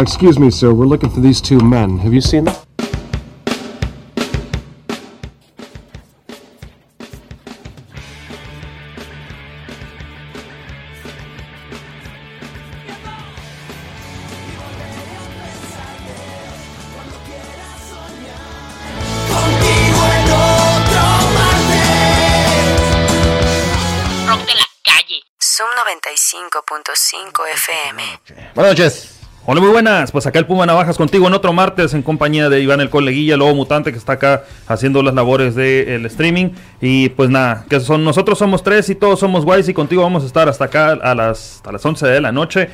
Excuse me, sir. We're looking for these two men. Have you seen them? Buenas noches. Hola, muy buenas. Pues acá el Puma Navajas contigo en otro martes en compañía de Iván el Coleguilla, Lobo Mutante, que está acá haciendo las labores del streaming. Y pues nada, que son nosotros somos tres y todos somos guays y contigo vamos a estar hasta acá a las, a las 11 de la noche.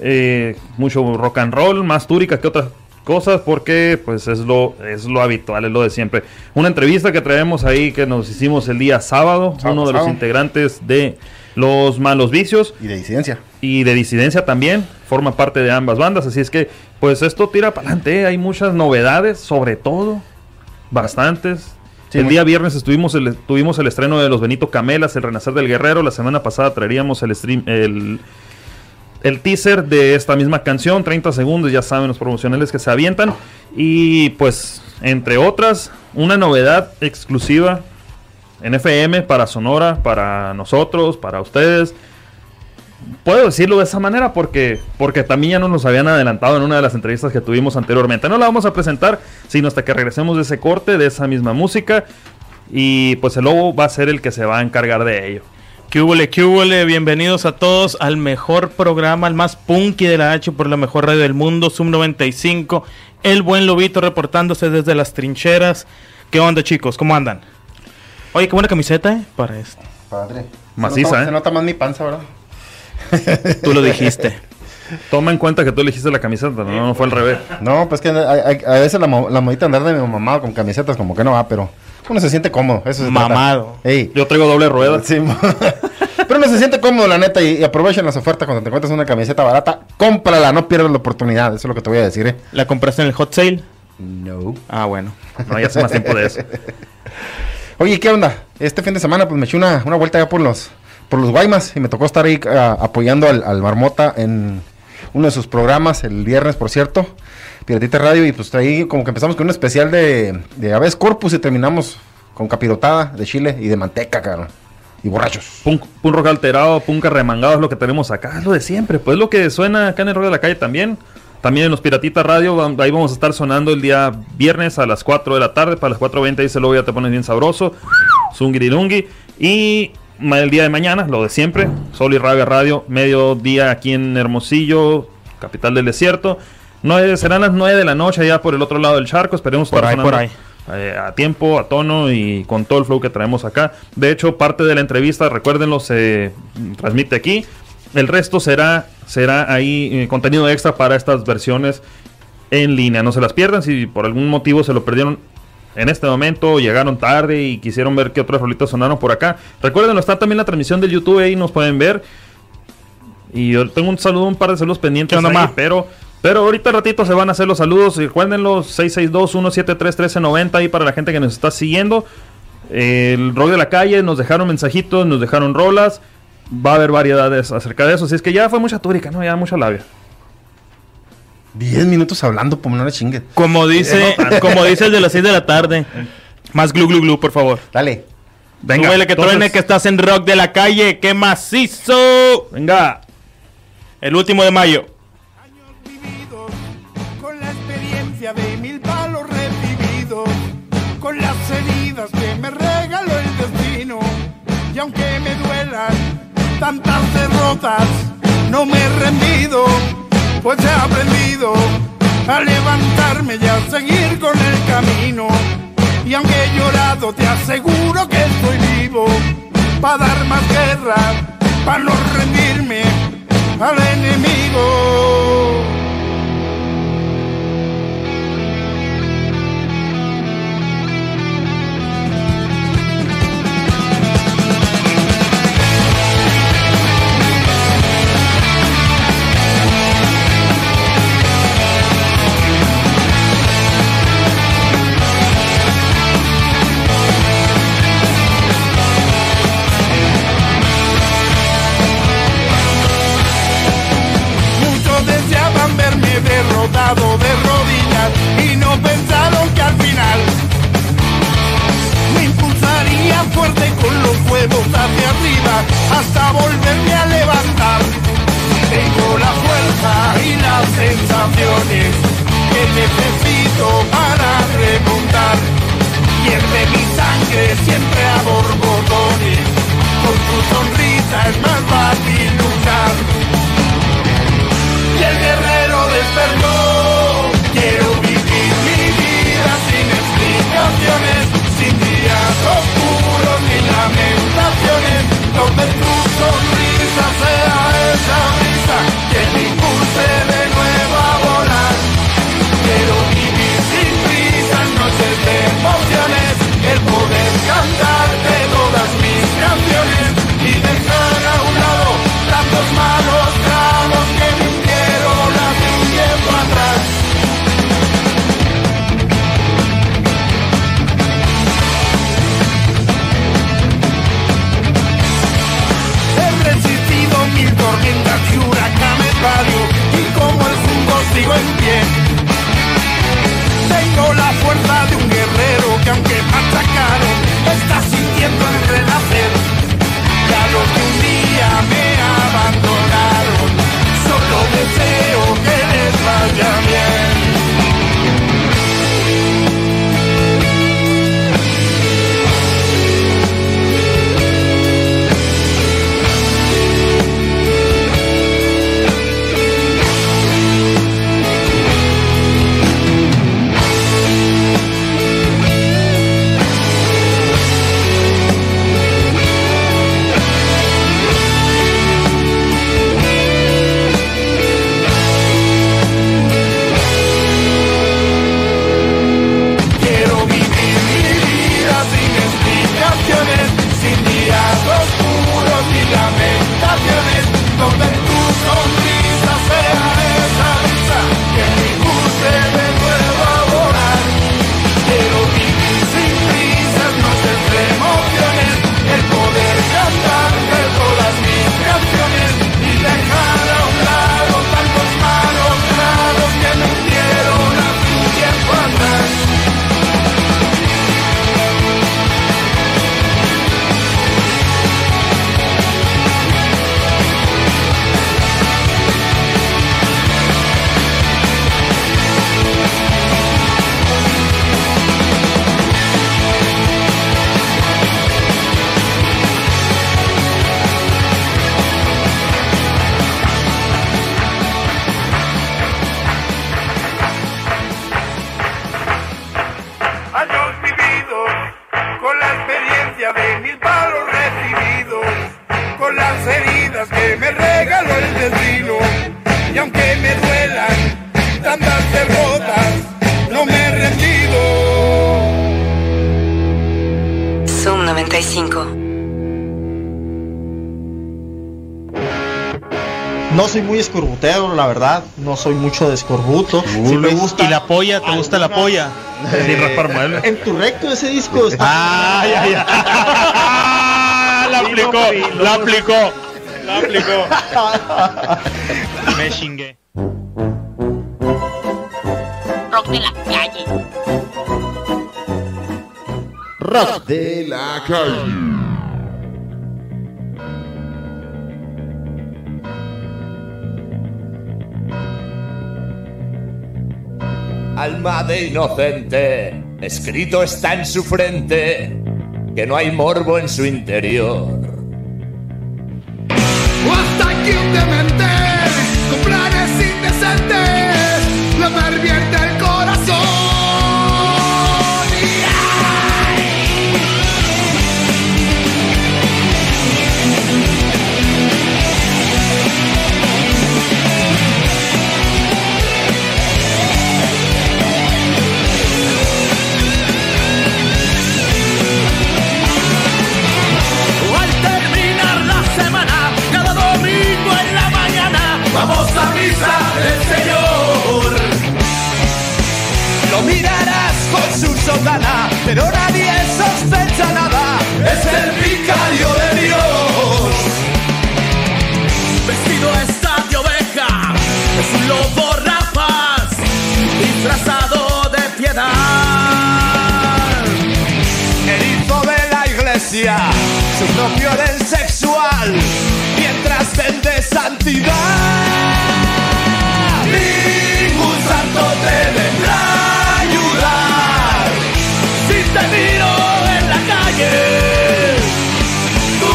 Eh, mucho rock and roll, más túrica que otras cosas porque pues es lo, es lo habitual, es lo de siempre. Una entrevista que traemos ahí que nos hicimos el día sábado, Sábado uno de los integrantes de Los Malos Vicios. Y de disidencia. y de disidencia también, forma parte de ambas bandas, así es que pues esto tira para adelante, hay muchas novedades, sobre todo, bastantes. Sí, el muy- día viernes estuvimos el, tuvimos el estreno de los Benito Camelas, el Renacer del Guerrero, la semana pasada traeríamos el stream, el, el teaser de esta misma canción, 30 segundos, ya saben los promocionales que se avientan, y pues entre otras, una novedad exclusiva en FM para Sonora, para nosotros, para ustedes. Puedo decirlo de esa manera porque, porque también ya nos habían adelantado en una de las entrevistas que tuvimos anteriormente. No la vamos a presentar, sino hasta que regresemos de ese corte, de esa misma música. Y pues el lobo va a ser el que se va a encargar de ello. ¿Qué hubole, qué hubole? Bienvenidos a todos al mejor programa, al más punky de la H por la mejor radio del mundo, Zoom 95. El buen Lobito reportándose desde las trincheras. ¿Qué onda, chicos? ¿Cómo andan? Oye, qué buena camiseta, ¿eh? Para esto. Padre. Maciza, se nota, ¿eh? Se nota más mi panza, ¿verdad? Tú lo dijiste. Toma en cuenta que tú elegiste la camiseta, no, no fue al revés. No, pues que a veces la, la modita andar de mi mamá con camisetas como que no va, pero uno se siente cómodo. Eso se. Mamado. Ey. Yo traigo doble rueda. Sí, pero uno se siente cómodo, la neta, y, y aprovechen las ofertas cuando te encuentres una camiseta barata. Cómprala, no pierdas la oportunidad. Eso es lo que te voy a decir, ¿eh? ¿La compraste en el hot sale? No. Ah, bueno. No, ya hace más tiempo de eso. Oye, ¿qué onda? Este fin de semana pues me eché una, una vuelta allá por los por los Guaymas y me tocó estar ahí ah, apoyando al, al Marmota en uno de sus programas, el viernes, por cierto, Piratita Radio, y pues ahí como que empezamos con un especial de, de Aves Corpus y terminamos con capirotada de chile y de manteca, cabrón. Y borrachos. Punk, punk rock alterado, punk remangado es lo que tenemos acá, es lo de siempre, pues lo que suena acá en el rock de la calle también. También en los Piratitas Radio, ahí vamos a estar sonando el día viernes a las 4 de la tarde, para las 4.20 dice luego ya te pones bien sabroso, zungirilungi. Y el día de mañana, lo de siempre, Sol y Rabia Radio, mediodía aquí en Hermosillo, capital del desierto. Serán las 9 de la noche ya por el otro lado del charco, esperemos Por estar ahí, por sonando eh, a tiempo, a tono y con todo el flow que traemos acá. De hecho, parte de la entrevista, recuérdenlo, se transmite aquí. El resto será, será ahí eh, contenido extra para estas versiones en línea. No se las pierdan. Si por algún motivo se lo perdieron en este momento, llegaron tarde y quisieron ver qué otras rolitas sonaron por acá. Recuerden, está también la transmisión del YouTube ahí, nos pueden ver. Y yo tengo un saludo, un par de saludos pendientes pero, pero ahorita ratito se van a hacer los saludos. Y Recuérdenlos, 662-173-1390 ahí para la gente que nos está siguiendo. El rock de la calle, nos dejaron mensajitos, nos dejaron rolas. Va a haber variedades acerca de eso. Así es que ya fue mucha túrica, ¿no? Ya mucha labia. Diez minutos hablando, pues no le chingue. Como dice, como dice el de las 6 de la tarde. Más glu glu glu, por favor. Dale. Venga, Súbele que entonces- truene que estás en rock de la calle. ¡Qué macizo! Venga. El último de mayo. Tantas derrotas, no me he rendido, pues he aprendido a levantarme y a seguir con el camino. Y aunque he llorado, te aseguro que estoy vivo, para dar más guerra, para no rendirme al enemigo. y no pensaron que al final me impulsaría fuerte con los huevos hacia arriba hasta volverme a levantar. Tengo la fuerza y las sensaciones que necesito para remontar. Pierde mi sangre siempre a borbotones, con tu sonrisa es más fácil deseo que les vaya bien. Soy mucho de escorbuto. Sí me gusta. ¿Y la polla? ¿Te gusta la polla? Sin raspar muebles. En tu recto ese disco está. ¡Ah, ya, ya! la aplicó, la aplicó, la aplicó. Me chingué. Rock de la calle. Rock de la calle. Alma de inocente, escrito está en su frente, que no hay morbo en su interior. Lo mirarás con su sotana, pero nadie sospecha nada. Es el vicario de Dios. Vestido está de oveja, es un lobo rapaz, disfrazado de piedad. El hijo de la iglesia su propio orden sexual, mientras vende santidad. Ningún santo te te miro en la calle. Tu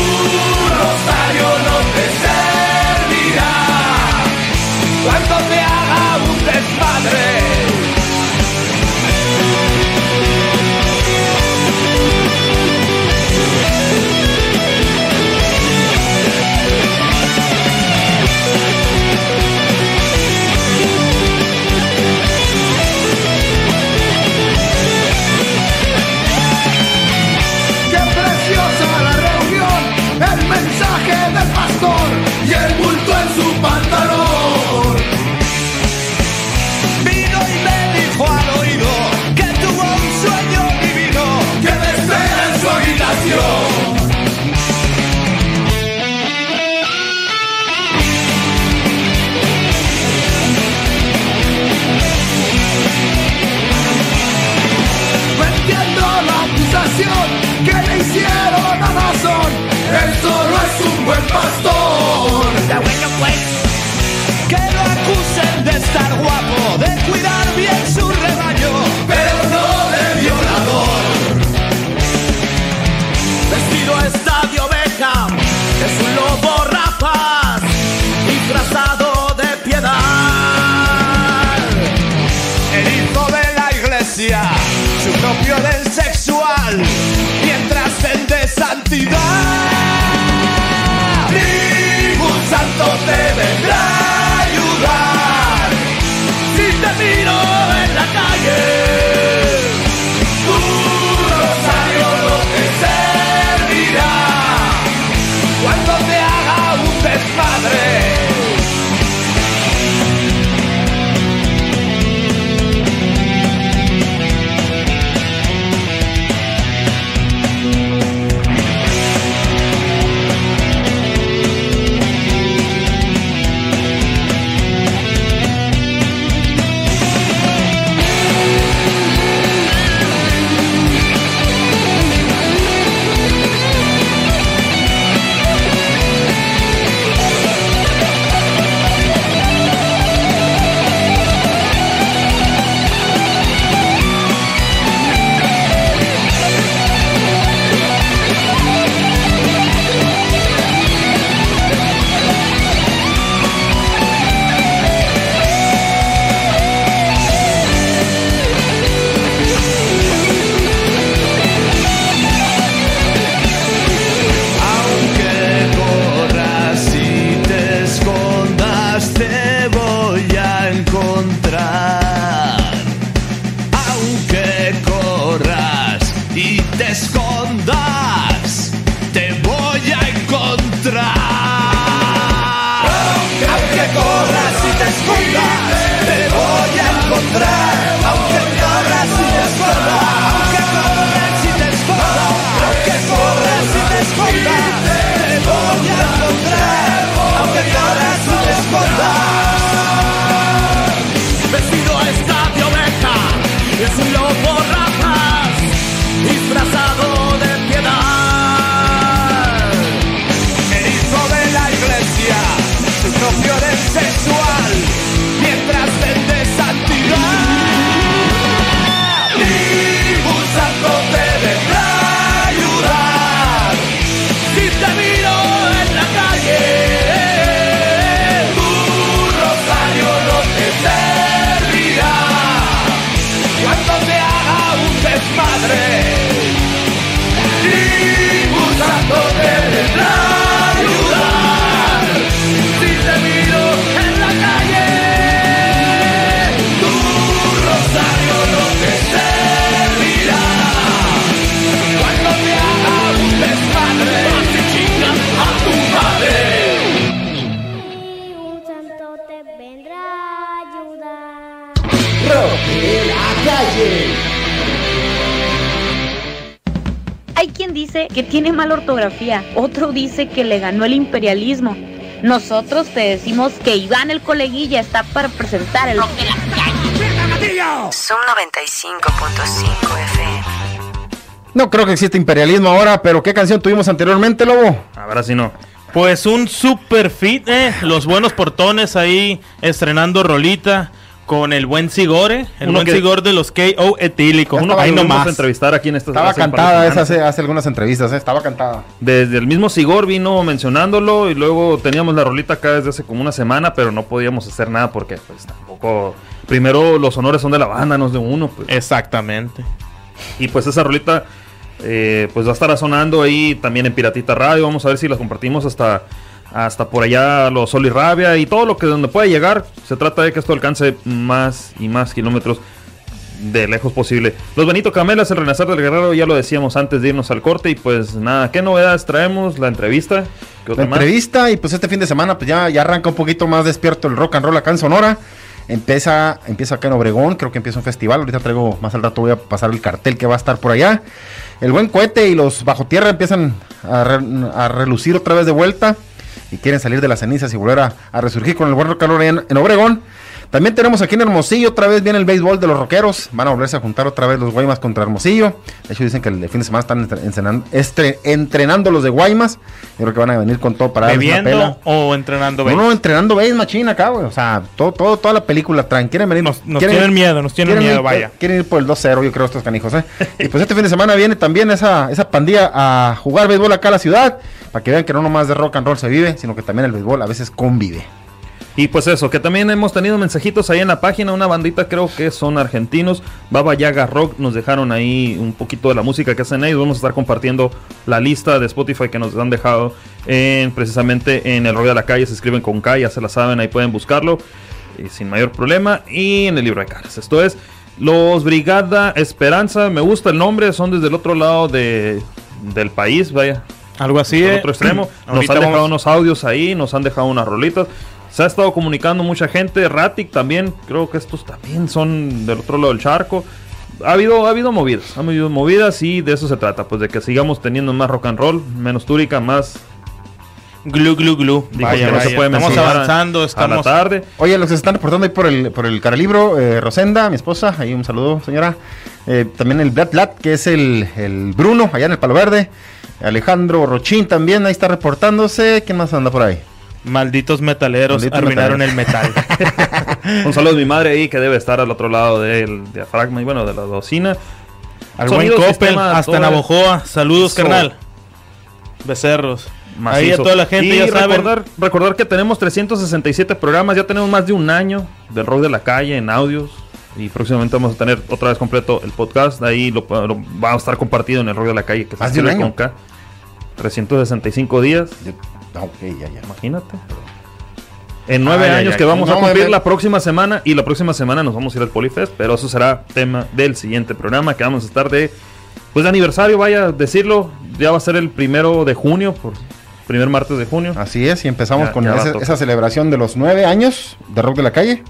rosario no te servirá que le hicieron a Nazón. Él solo es un buen pastor. Está bueno pues. que lo acusen de estar guapo, de cuidar bien su rebaño. pero no de violador. Vestido estadio Beckham, es un lobo rapaz, disfrazado de piedad. El hijo de la iglesia, su propio orden santidad. Ningún santo te vendrá a ayudar si te miro en la calle. Otro dice que le ganó el imperialismo. Nosotros te decimos que Iván el coleguilla está para presentar el Rock de la calle. Zoom 95.5 FM. No creo que exista imperialismo ahora, pero ¿qué canción tuvimos anteriormente, Lobo? Ahora sí no. Pues un super fit, eh. Los buenos portones ahí estrenando rolita con el buen Sigore, el Uno buen que- Sigor de los KO etílicos. Uno Ahí nomás. a entrevistar aquí en esta Estaba cantada esa hace algunas entrevistas, ¿eh? estaba cantada. Desde el mismo Sigor vino mencionándolo y luego teníamos la rolita acá desde hace como una semana, pero no podíamos hacer nada porque pues tampoco... Primero los honores son de la banda, no es de uno. Pues. Exactamente. Y pues esa rolita eh, pues va a estar sonando ahí también en Piratita Radio. Vamos a ver si la compartimos hasta, hasta por allá los Sol y Rabia y todo lo que donde pueda llegar. Se trata de que esto alcance más y más kilómetros de lejos posible. Los Benito Camelas, el Renacer del Guerrero, ya lo decíamos antes de irnos al corte. Y pues nada, ¿qué novedades traemos? La entrevista. ¿Qué La más? entrevista y pues este fin de semana pues ya, ya arranca un poquito más despierto el rock and roll acá en Sonora. Empieza, empieza acá en Obregón, creo que empieza un festival. Ahorita traigo, más al rato voy a pasar el cartel que va a estar por allá. El buen cohete y los bajo tierra empiezan a, re- a relucir otra vez de vuelta y quieren salir de las cenizas y volver a, resurgir con el buen allá en, en Obregón. También tenemos aquí en Hermosillo, otra vez viene el béisbol de los rockeros. Van a volverse a juntar otra vez los Guaymas contra Hermosillo. De hecho, dicen que el fin de semana están entre- entrenan- estre- entrenando los de Guaymas. Yo creo que van a venir con todo para darles una pela. ¿Bebiendo o entrenando No, béis? no, entrenando béis machina acá, güey. O sea, todo, todo, toda la película traen. Quieren venir. Nos- nos quieren tienen miedo, nos tienen miedo, ir- vaya. Quieren ir por el 2-0, yo creo, estos canijos, ¿eh? y pues este fin de semana viene también esa, esa pandilla a jugar béisbol acá a la ciudad. Para que vean que no nomás de rock and roll se vive, sino que también el béisbol a veces convive. Y pues eso, que también hemos tenido mensajitos ahí en la página, una bandita creo que son argentinos, Baba Yaga Rock, nos dejaron ahí un poquito de la música que hacen ellos, vamos a estar compartiendo la lista de Spotify que nos han dejado en, precisamente en el rollo de la calle, se escriben con K, ya se la saben, ahí pueden buscarlo eh, sin mayor problema, y en el libro de caras. Esto es los Brigada Esperanza, me gusta el nombre, son desde el otro lado de, del país, vaya, Algo así. eh. otro extremo. Nos han dejado vamos- unos audios ahí, nos han dejado unas rolitas. Se ha estado comunicando mucha gente. Ratic también, creo que estos también son del otro lado del charco. Ha habido, ha habido movidas, ha habido movidas y de eso se trata, pues de que sigamos teniendo más rock and roll, menos túrica, más Glu, glu, glu. digo, Vaya, que no se puede Estamos a- avanzando, a la estamos... tarde. Oye, los que se están reportando ahí por el, por el caralibro, eh, Rosenda, mi esposa, ahí un saludo, señora. Eh, también el Black Black, que es el, el Bruno, allá en el Palo Verde. Alejandro Rochín también, ahí está reportándose. ¿Quién más anda por ahí? Malditos metaleros Malditos arruinaron metaleros. el metal. Un saludo a mi madre ahí que debe estar al otro lado del diafragma y bueno, de la bocina. Al buen Coppel, hasta todo. Navojoa. Saludos, Eso. carnal. Becerros. Ahí a Macizo. toda la gente, y ya saben. recordar, recordar que tenemos 367 programas, ya tenemos más de un año del rock de la calle en audios. Y próximamente vamos a tener otra vez completo el podcast. Ahí lo, lo- va a estar compartido en el rock de la calle. Que se ¿Más de un escribe año? con K. 365 días, ok, ya, ya. imagínate. En nueve Ay, años ay. que vamos No, a cumplir me- la próxima semana. Y la próxima semana nos vamos a ir al Polifest. Pero eso será tema del siguiente programa. Que vamos a estar de. Pues de aniversario, vaya a decirlo. Ya va a ser el primero de junio. Por primer martes de junio. Así es, y empezamos Ya- con ya esa celebración de los nueve años de Rock de la Calle.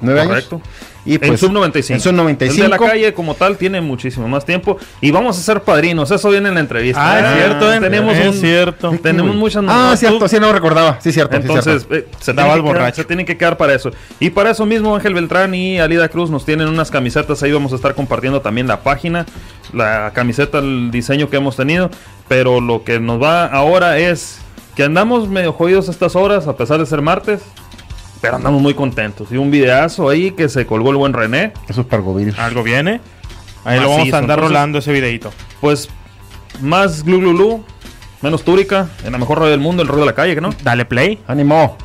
Nueve Correcto. años. Y en pues, Sub 95. En Sub El 95. de la calle como tal tiene muchísimo más tiempo y vamos a ser padrinos, eso viene en la entrevista. Ah, es cierto, eh. tenemos Es un- cierto. Tenemos muchas Ah, cierto, sí, no recordaba. Sí, cierto. sí, Entonces, cierto. eh, se, que quedar, borracho. se tienen que quedar para eso. Y para eso mismo Ángel Beltrán y Alida Cruz nos tienen unas camisetas, ahí vamos a estar compartiendo también la página, la camiseta, el diseño que hemos tenido, pero lo que nos va ahora es que andamos medio jodidos a estas horas, a pesar de ser martes, pero andamos muy contentos. Y un videazo ahí que se colgó el buen René. Eso es Pargovirus. Algo viene. Ahí lo vamos a andar entonces- rolando ese videito. Pues más glu glu glu, menos túrica, en la mejor radio del mundo, el rock de la calle, ¿que no? Dale play. Ánimo.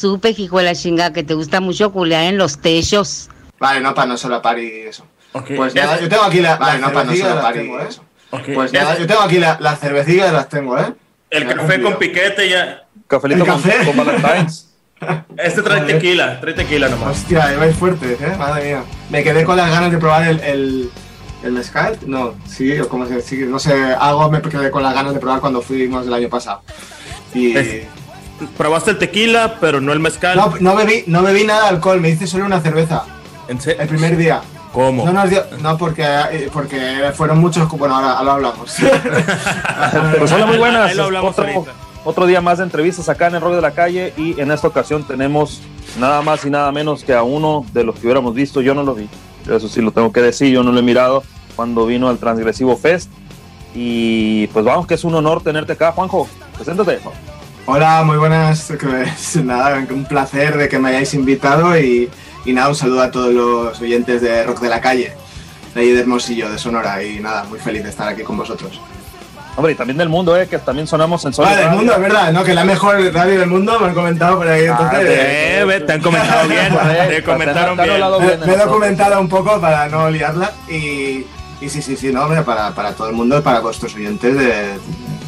Supe, hijo de la chingada, que te gusta mucho culear en los techos. Vale, no para no solo pari y eso. Ok. Pues nada, yo tengo aquí la. Vale, no para no solo las pari tengo, y ¿eh? eso. Ok. Pues nada, yo tengo aquí la, las cervecillas, las tengo, ¿eh? El Me café con piquete ya. Cafelito ¿El con, café? con Valentine's. Este trae tequila, trae tequila nomás. Hostia, vais fuertes, ¿eh? Madre mía. Me quedé con las ganas de probar el, el, el mezcal. No, sí, o cómo se dice. No sé, algo me quedé con las ganas de probar cuando fuimos el año pasado. Y. Es- Probaste el tequila, pero no el mezcal. No, no, bebí, no bebí nada de alcohol, me hice solo una cerveza. ¿En serio? El primer día. ¿Cómo? No nos dio. No, porque, eh, porque fueron muchos. Bueno, ahora, ahora hablamos. Pues hola, muy buenas. Ahí lo hablamos otro, otro día más de entrevistas acá en el Rock de la Calle y en esta ocasión tenemos nada más y nada menos que a uno de los que hubiéramos visto. Yo no lo vi, eso sí lo tengo que decir, yo no lo he mirado cuando vino al Transgresivo Fest. Y pues vamos, que es un honor tenerte acá, Juanjo. Preséntate. Hola, muy buenas. que- Nada, un placer de que me hayáis invitado y, y nada, un saludo a todos los oyentes de Rock de la Calle, de ahí de Hermosillo, de Sonora. Y nada, muy feliz de estar aquí con vosotros. Hombre, y también del mundo, eh, que también sonamos en Sol. Vale, del mundo, es verdad, ¿no? Que la mejor radio del mundo me han comentado por ahí. Entonces, Eh, ve, te han comentado bien. Te comentaron te bien. me, de he documentado un poco para no liarla y, y sí, sí, sí, no, hombre, para, para todo el mundo y para vuestros oyentes de,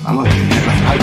vamos, internacional.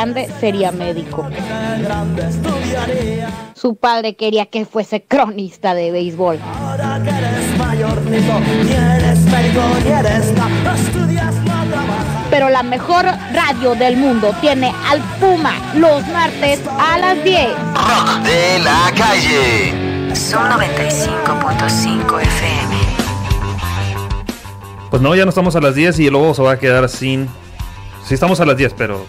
Grande sería médico. Su padre quería que fuese cronista de béisbol. Pero la mejor radio del mundo tiene al Puma los martes a las 10. Rock de la calle. Son 95.5 FM. Pues no, ya no estamos a las 10 y el lobo se va a quedar sin. Sí, estamos a las 10, pero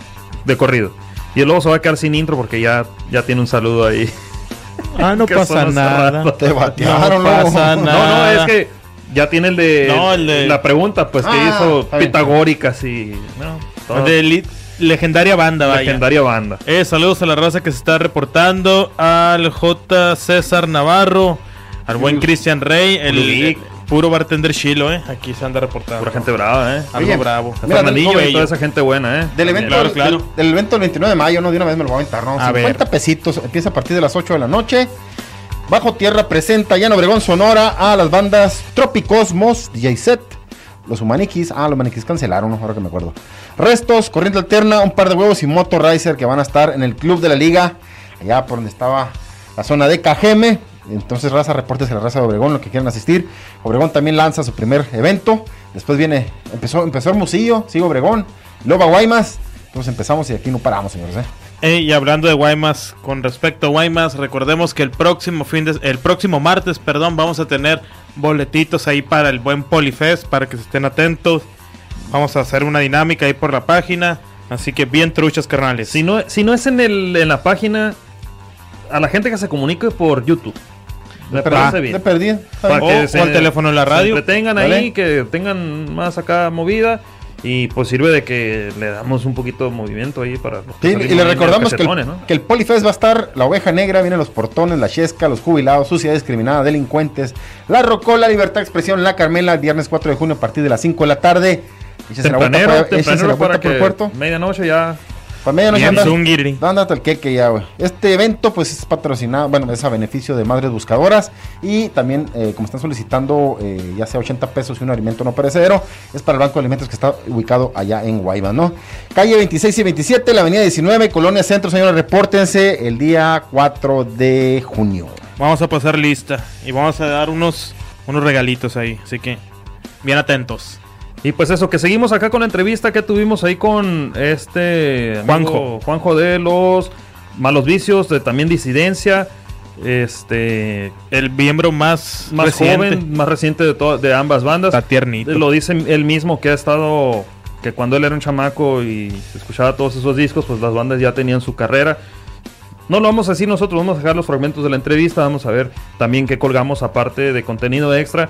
de corrido. Y el lobo se va a quedar sin intro porque ya, ya tiene un saludo ahí. Ah, no pasa nada. Te batearon, No pasa No, nada. no, es que ya tiene el de, No, el de- la pregunta, pues que Ah, hizo pitagóricas y. No, todo. De li- legendaria banda, vaya. legendaria banda. Eh, saludos a la raza que se está reportando. Al J. César Navarro. Al buen Cristian Rey. El, el puro bartender chilo, eh. Aquí se anda reportando. Pura gente brava, ¿eh? Algo Oye, bravo. Mira, Fernandillo del- y toda esa gente buena, ¿eh? Del evento, Claro, del- claro. Del, del evento del 29 de mayo, ¿no? De una vez me lo voy a aventar, ¿no? A 50 ver. pesitos, empieza a partir de las 8 de la noche. Bajo Tierra presenta ya en Obregón, Sonora a las bandas Tropicosmos, DJ Set, los Humaniquis, ah, los Humaniquis cancelaron, ahora que me acuerdo. Restos, Corriente Alterna, un par de huevos y Moto Riser que van a estar en el Club de la Liga, allá por donde estaba la zona de Cajeme. Entonces, raza, reportes a la raza de Obregón, los que quieran asistir. Obregón también lanza su primer evento. Después viene, empezó, empezó Hermosillo, sigue Obregón, Loba Guaymas. Entonces empezamos y aquí no paramos, señores. ¿eh? Eh, y hablando de Guaymas, con respecto a Guaymas, recordemos que el próximo fin de, el próximo martes, perdón, vamos a tener boletitos ahí para el buen Polifest, para que se estén atentos. Vamos a hacer una dinámica ahí por la página, así que bien truchas, carnales. Si no, si no es en, el, en la página, a la gente que se comunique por YouTube. Me perdí, parece bien. le perdí. Para O- que o se- al teléfono en la radio. entretengan Dale. ahí, que tengan más acá movida. Y pues sirve de que le damos un poquito de movimiento ahí para los que Sí, y le recordamos que el, ¿no? que el Polifest va a estar la oveja negra, vienen los portones, la chesca, los jubilados, suciedad discriminada, delincuentes, la rocola, libertad de expresión, la Carmela, el viernes 4 de junio a partir de las 5 de la tarde. Échense la vuelta por- la vuelta para por el que puerto. medianoche ya Para medianoche Bien anda- hasta el queque ya, güey. Este evento, pues, es patrocinado, bueno, es a beneficio de Madres Buscadoras. Y también, eh, como están solicitando, eh, ya sea 80 pesos y un alimento no perecedero, es para el Banco de Alimentos que está ubicado allá en Guaymas, ¿no? Calle 26 y 27, la avenida 19, Colonia Centro, señores, repórtense el día 4 de junio. Vamos a pasar lista y vamos a dar unos, unos regalitos ahí, así que bien atentos. Y pues eso, que seguimos acá con la entrevista que tuvimos ahí con este amigo Juanjo. Juanjo de los Malos Vicios, de también Disidencia, este El miembro más, más reciente. joven, más reciente de, to- de ambas bandas. Está tiernito. Lo dice él mismo que ha estado, que cuando él era un chamaco y escuchaba todos esos discos, pues las bandas ya tenían su carrera. No lo vamos a decir nosotros, vamos a dejar los fragmentos de la entrevista, vamos a ver también qué colgamos aparte de contenido extra.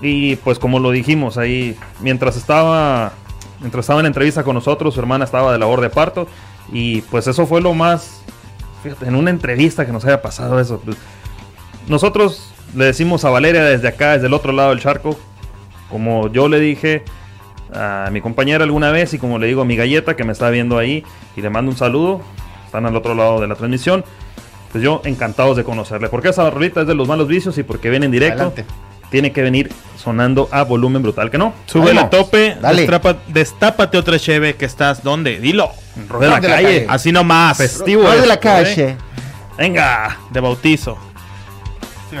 Y pues como lo dijimos ahí, mientras estaba, mientras estaba en entrevista con nosotros, su hermana estaba de labor de parto. Y pues eso fue lo más, fíjate, en una entrevista que nos haya pasado eso. pues, nosotros le decimos a Valeria desde acá, desde el otro lado del charco, como yo le dije a mi compañera alguna vez y como le digo a mi galleta que me está viendo ahí y le mando un saludo, están al otro lado de la transmisión, pues yo encantados de conocerle, porque esa rolita es de los malos vicios y porque viene en directo, Adelante. Tiene que venir sonando a volumen brutal, que no. Sube a tope, dale. destrapa- destápate otra cheve que estás, ¿dónde? Dilo. de la de la calle. calle. Así nomás. Festivo Rock de esto, la ¿eh? calle. Venga. De bautizo. Mi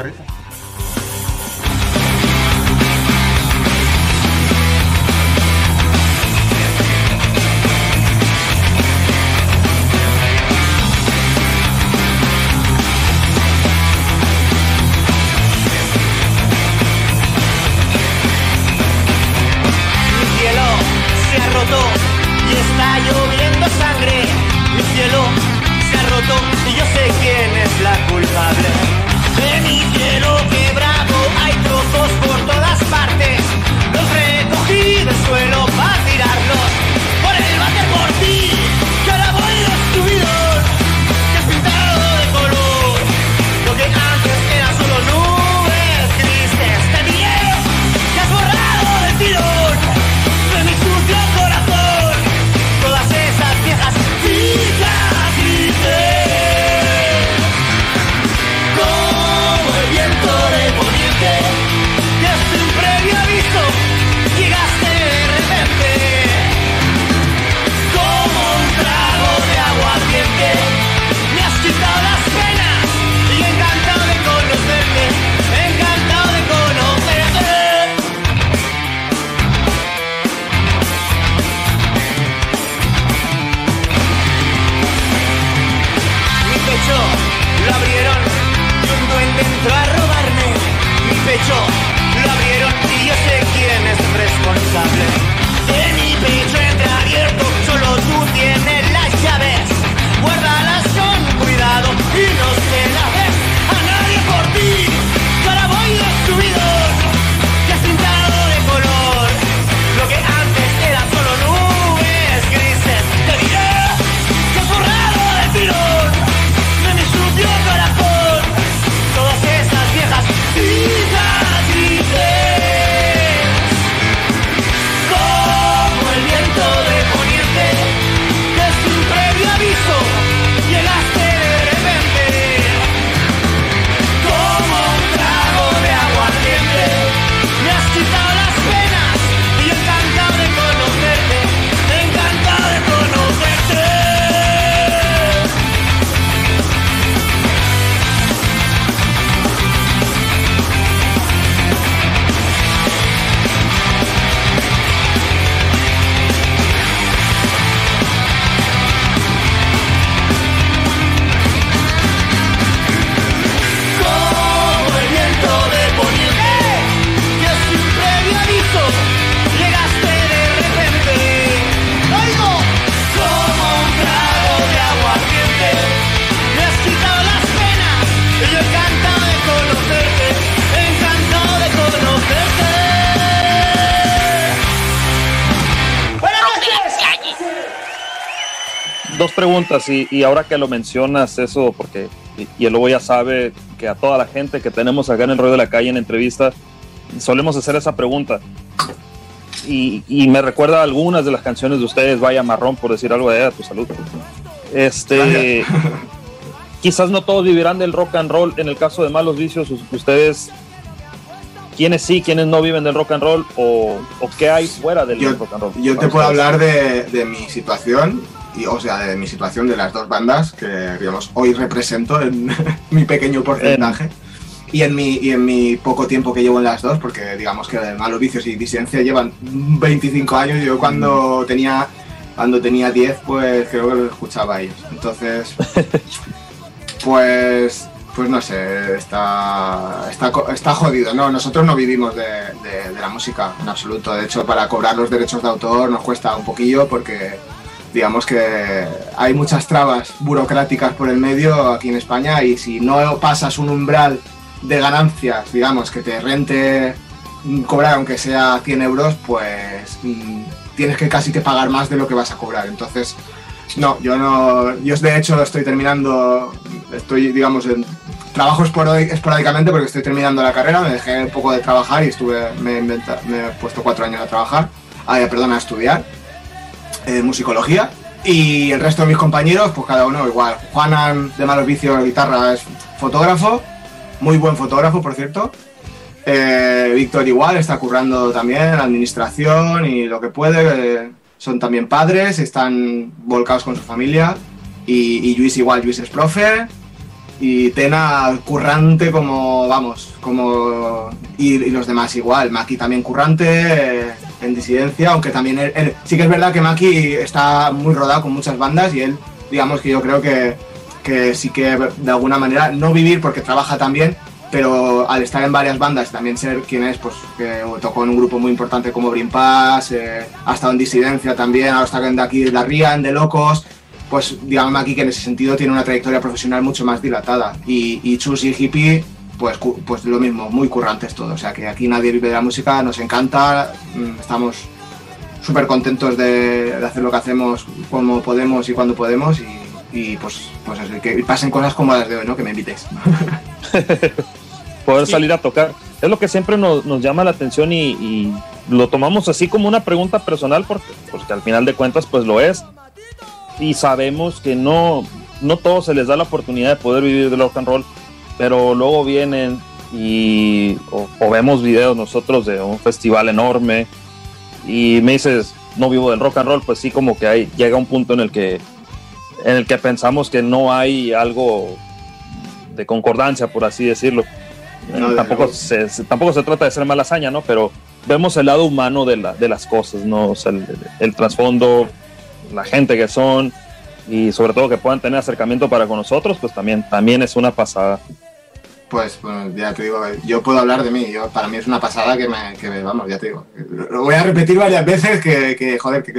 preguntas y, y ahora que lo mencionas eso, porque y, el Lobo ya sabe que a toda la gente que tenemos acá en el rollo de la calle en entrevista, solemos hacer esa pregunta. Y, y me recuerda a algunas de las canciones de ustedes, Vaya Marrón, por decir algo de "Eh, a tu salud. Este, quizás no todos vivirán del rock and roll. En el caso de Malos Vicios, us- ustedes, ¿quiénes sí, quiénes no viven del rock and roll? ¿O, o qué hay fuera del Yo, rock and roll? yo te puedo hablar de, de mi situación, y, o sea, de mi situación de las dos bandas que, digamos, hoy represento en mi pequeño porcentaje. Y en, mi, y en mi poco tiempo que llevo en las dos, porque digamos que Malos Vicios y Disidencia llevan 25 años. Yo cuando tenía cuando tenía 10, pues creo que los escuchaba a ellos. Entonces, pues pues no sé, está, está, está jodido. No, nosotros no vivimos de, de- de la música en absoluto. De hecho, para cobrar los derechos de autor nos cuesta un poquillo porque digamos que hay muchas trabas burocráticas por el medio aquí en España y si no pasas un umbral de ganancias, digamos, que te rente mm, cobrar aunque sea 100 euros, pues mm, tienes que casi que pagar más de lo que vas a cobrar. Entonces, no, yo no, yo de hecho estoy terminando, estoy, digamos, en trabajo esporádi- esporádicamente porque estoy terminando la carrera, me dejé un poco de trabajar y estuve, me, inventa- me he puesto cuatro años a trabajar, ah, perdón, a estudiar eh, musicología y el resto de mis compañeros, pues cada uno igual. Juanan de Malos Vicios, guitarra, es fotógrafo, muy buen fotógrafo, por cierto. Eh, Víctor igual, está currando también en administración y lo que puede. eh, son también padres, están volcados con su familia. Y, y Luis igual, Luis es profe. Y Tena currante como, vamos, como... Y, y los demás igual. Maki también currante, eh, en disidencia, aunque también él, sí que es verdad que Maki está muy rodado con muchas bandas y él, digamos que yo creo que, que sí que de alguna manera, no vivir porque trabaja también, pero al estar en varias bandas también ser quien es, pues que tocó en un grupo muy importante como Brin Pass, eh, ha estado en disidencia también, ahora está de aquí de la Rian, de Locos, pues digamos aquí que en ese sentido tiene una trayectoria profesional mucho más dilatada. Y, y Chus y Hippie, pues, pues lo mismo, muy currantes todos. O sea que aquí nadie vive de la música, nos encanta, mm, estamos súper contentos de, de hacer lo que hacemos como podemos y cuando podemos. Y, y, pues, pues eso, y que pasen cosas como las de hoy, ¿no? Que me invitéis. poder salir a tocar. Es lo que siempre nos, nos llama la atención y, y lo tomamos así como una pregunta personal porque, porque al final de cuentas pues lo es. Y sabemos que no, no todos se les da la oportunidad de poder vivir del rock and roll, pero luego vienen y o, o vemos videos nosotros de un festival enorme y me dices, no vivo del rock and roll, pues sí como que hay, llega un punto en el que en el que pensamos que no hay algo de concordancia, por así decirlo. No, de tampoco, se, se- tampoco se trata de ser mala hazaña, ¿no? Pero vemos el lado humano de, la, de las cosas, ¿no? O sea, el, el trasfondo, la gente que son y sobre todo que puedan tener acercamiento para con nosotros, pues también, también es una pasada. Pues bueno, ya te digo, yo puedo hablar de mí. Yo, para mí es una pasada que me, que me- vamos, ya te digo. Lo voy a repetir varias veces que, que, joder, que,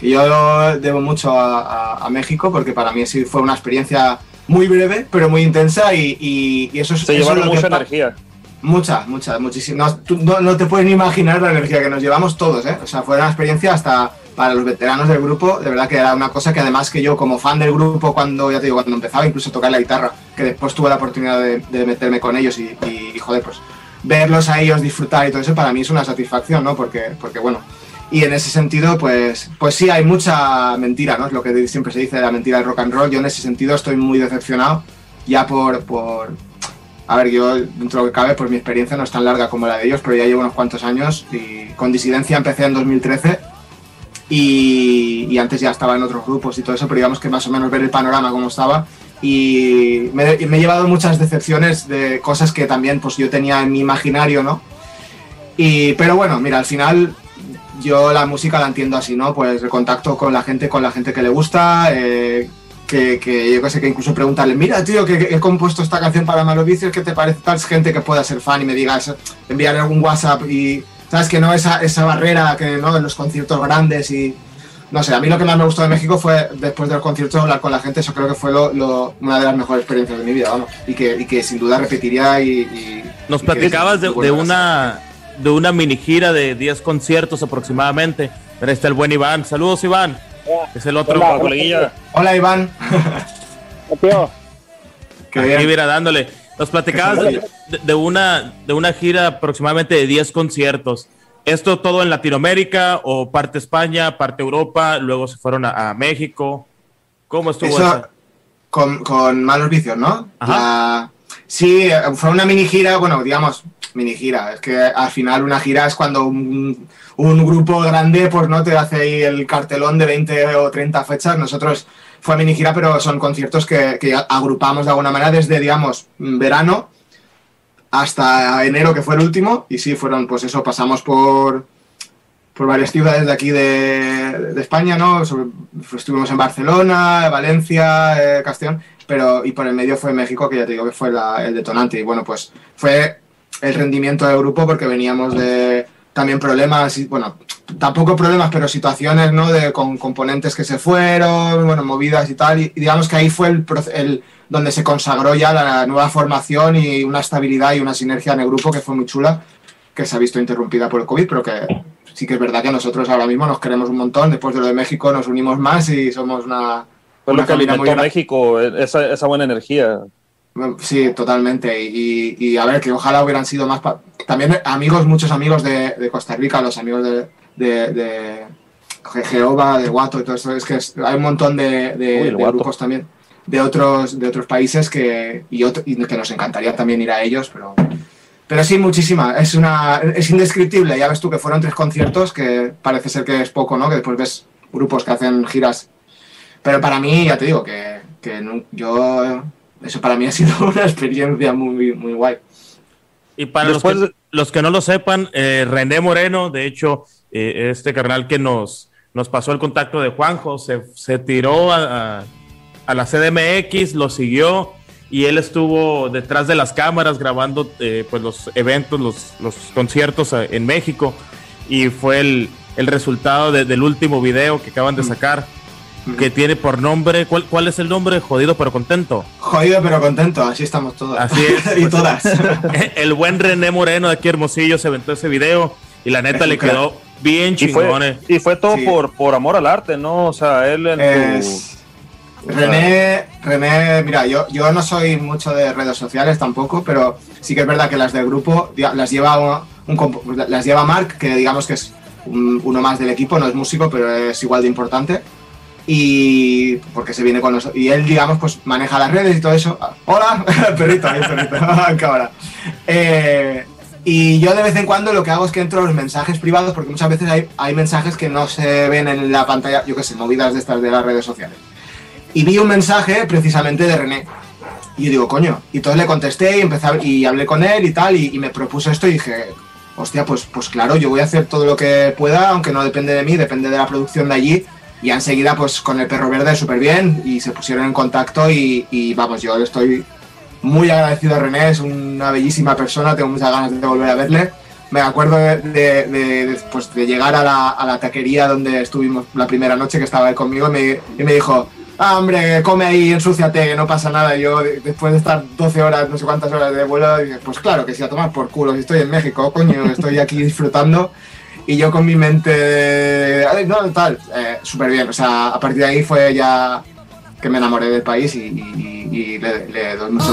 que yo debo mucho a, a- a México porque para mí sí fue una experiencia muy breve, pero muy intensa y, y- y eso es Se eso llevaron mucha energía. Mucha, mucha, muchísima. No, no, no te puedes ni imaginar la energía que nos llevamos todos, ¿eh? O sea, fue una experiencia hasta para los veteranos del grupo, de verdad que era una cosa que además que yo como fan del grupo cuando, ya te digo, cuando empezaba incluso a tocar la guitarra, que después tuve la oportunidad de, de meterme con ellos y, y, joder, pues verlos a ellos disfrutar y todo eso para mí es una satisfacción, ¿no? Porque, porque bueno, y en ese sentido, pues, pues sí, hay mucha mentira, ¿no? Es lo que siempre se dice de la mentira del rock and roll. Yo en ese sentido estoy muy decepcionado, ya por, por, a ver, yo dentro de lo que cabe, pues mi experiencia no es tan larga como la de ellos, pero ya llevo unos cuantos años y con disidencia empecé en 2013 y, y antes ya estaba en otros grupos y todo eso, pero digamos que más o menos ver el panorama como estaba y me, me he llevado muchas decepciones de cosas que también pues yo tenía en mi imaginario, ¿no? Y, pero bueno, mira, al final yo la música la entiendo así, ¿no? Pues el contacto con la gente, con la gente que le gusta, eh, que, que yo que sé, que incluso preguntarle, mira, tío, que, que he compuesto esta canción para Malos Vicios, ¿qué te parece? Tal gente que pueda ser fan y me digas, enviarle algún WhatsApp y, ¿sabes? Que no esa, esa barrera que, ¿no? En los conciertos grandes y, no sé, a mí lo que más me gustó de México fue, después de los conciertos, hablar con la gente, eso creo que fue lo, lo- una de las mejores experiencias de mi vida, vamos, y que, y que sin duda repetiría y... y- Nos y que- platicabas de, y de bueno, una de una mini gira de 10 conciertos aproximadamente. Pero ahí está el buen Iván. Saludos, Iván. Es el otro Hola. coleguilla. Hola, Iván. Qué Aquí, bien. mira, dándole. Nos platicabas de, de una, de una gira aproximadamente de 10 conciertos. ¿Esto todo en Latinoamérica o parte España, parte Europa? Luego se fueron a, a México. ¿Cómo estuvo Eso eso? con, con malos vicios, ¿no? La- sí, fue una mini gira, bueno, digamos, mini gira. Es que al final una gira es cuando un, un grupo grande pues no te hace ahí el cartelón de 20 o 30 fechas. Nosotros fue mini gira, pero son conciertos que, agrupamos de alguna manera desde, digamos, verano hasta enero, que fue el último. Y sí, fueron, pues eso, pasamos por, por varias ciudades de aquí de, de España, ¿no? Sobre- estuvimos en Barcelona, Valencia, eh, Castellón, pero y por el medio fue México, que ya te digo que fue la- el detonante. Y bueno, pues fue el rendimiento del grupo porque veníamos de también problemas, y, bueno, tampoco problemas, pero situaciones, ¿no? De, con componentes que se fueron, bueno, movidas y tal. Y, y digamos que ahí fue el, el donde se consagró ya la nueva formación y una estabilidad y una sinergia en el grupo que fue muy chula, que se ha visto interrumpida por el COVID, pero que sí que es verdad que nosotros ahora mismo nos queremos un montón. Después de lo de México nos unimos más y somos una, Fue lo que alimentó grande. México, eh, esa, esa buena energía. Sí, totalmente. Y, y a ver, que ojalá hubieran sido más. pa- También amigos, muchos amigos de, de Costa Rica, los amigos de, de, de Je- Jehová, de Guato y todo eso. Es que es- hay un montón de, Uy, grupos también de otros, de otros países que, y, otro- y que nos encantaría también ir a ellos, pero. Pero sí, muchísima. Es una es indescriptible. Ya ves tú que fueron tres conciertos, que parece ser que es poco, ¿no? Que después ves grupos que hacen giras. Pero para mí, ya te digo, que, que no- yo... Eso para mí ha sido una experiencia muy, muy guay. Y para los que, los que no lo sepan, eh, René Moreno, de hecho, eh, este carnal que nos, nos pasó el contacto de Juanjo, se, se tiró a, a- a la CDMX, lo siguió y él estuvo detrás de las cámaras grabando eh, pues los eventos, los, los conciertos en México y fue el, el resultado de- del último video que acaban de sacar, que tiene por nombre, ¿cuál, ¿cuál es el nombre? Jodido pero contento. Jodido pero contento, así estamos todos. Así es. y pues, todas. El buen René Moreno de aquí Hermosillo se aventó ese video y la neta Es le quedó bien Y chingón. fue, eh. y fue todo Sí. por, por amor al arte, ¿no? O sea, él en Es- su... René, René, mira, yo, yo no soy mucho de redes sociales tampoco, pero sí que es verdad que las del grupo las lleva un, un las lleva Mark, que digamos que es un- uno más del equipo, no es músico, pero es igual de importante. Y porque se viene con nosotros. Y él, digamos, pues maneja las redes y todo eso. Hola, perrito, ahí, perrito, cámara. Eh, y yo de vez en cuando lo que hago es que entro a los mensajes privados, porque muchas veces hay, hay mensajes que no se ven en la pantalla, yo qué sé, movidas de estas de las redes sociales. Y vi un mensaje precisamente de René. Y yo digo, coño. Y entonces le contesté y empecé a- y hablé con él y tal, y, y me propuso esto y dije, hostia, pues, pues claro, yo voy a hacer todo lo que pueda, aunque no depende de mí, depende de la producción de allí. Y enseguida, pues con el perro verde súper bien, y se pusieron en contacto y, y vamos, yo estoy muy agradecido a René, es una bellísima persona, tengo muchas ganas de volver a verle. Me acuerdo de, de- de- pues, de llegar a la, a la taquería donde estuvimos la primera noche que estaba él conmigo y me, y me dijo, ah, hombre, come ahí, ensúciate, que no pasa nada. Yo, de- después de estar 12 horas, no sé cuántas horas de vuelo, pues claro que sí, a tomar por culo, si estoy en México, coño, estoy aquí disfrutando. Y yo con mi mente, no, tal, eh, súper bien. O sea, a partir de ahí fue ya que me enamoré del país y, y- le, le doy mucho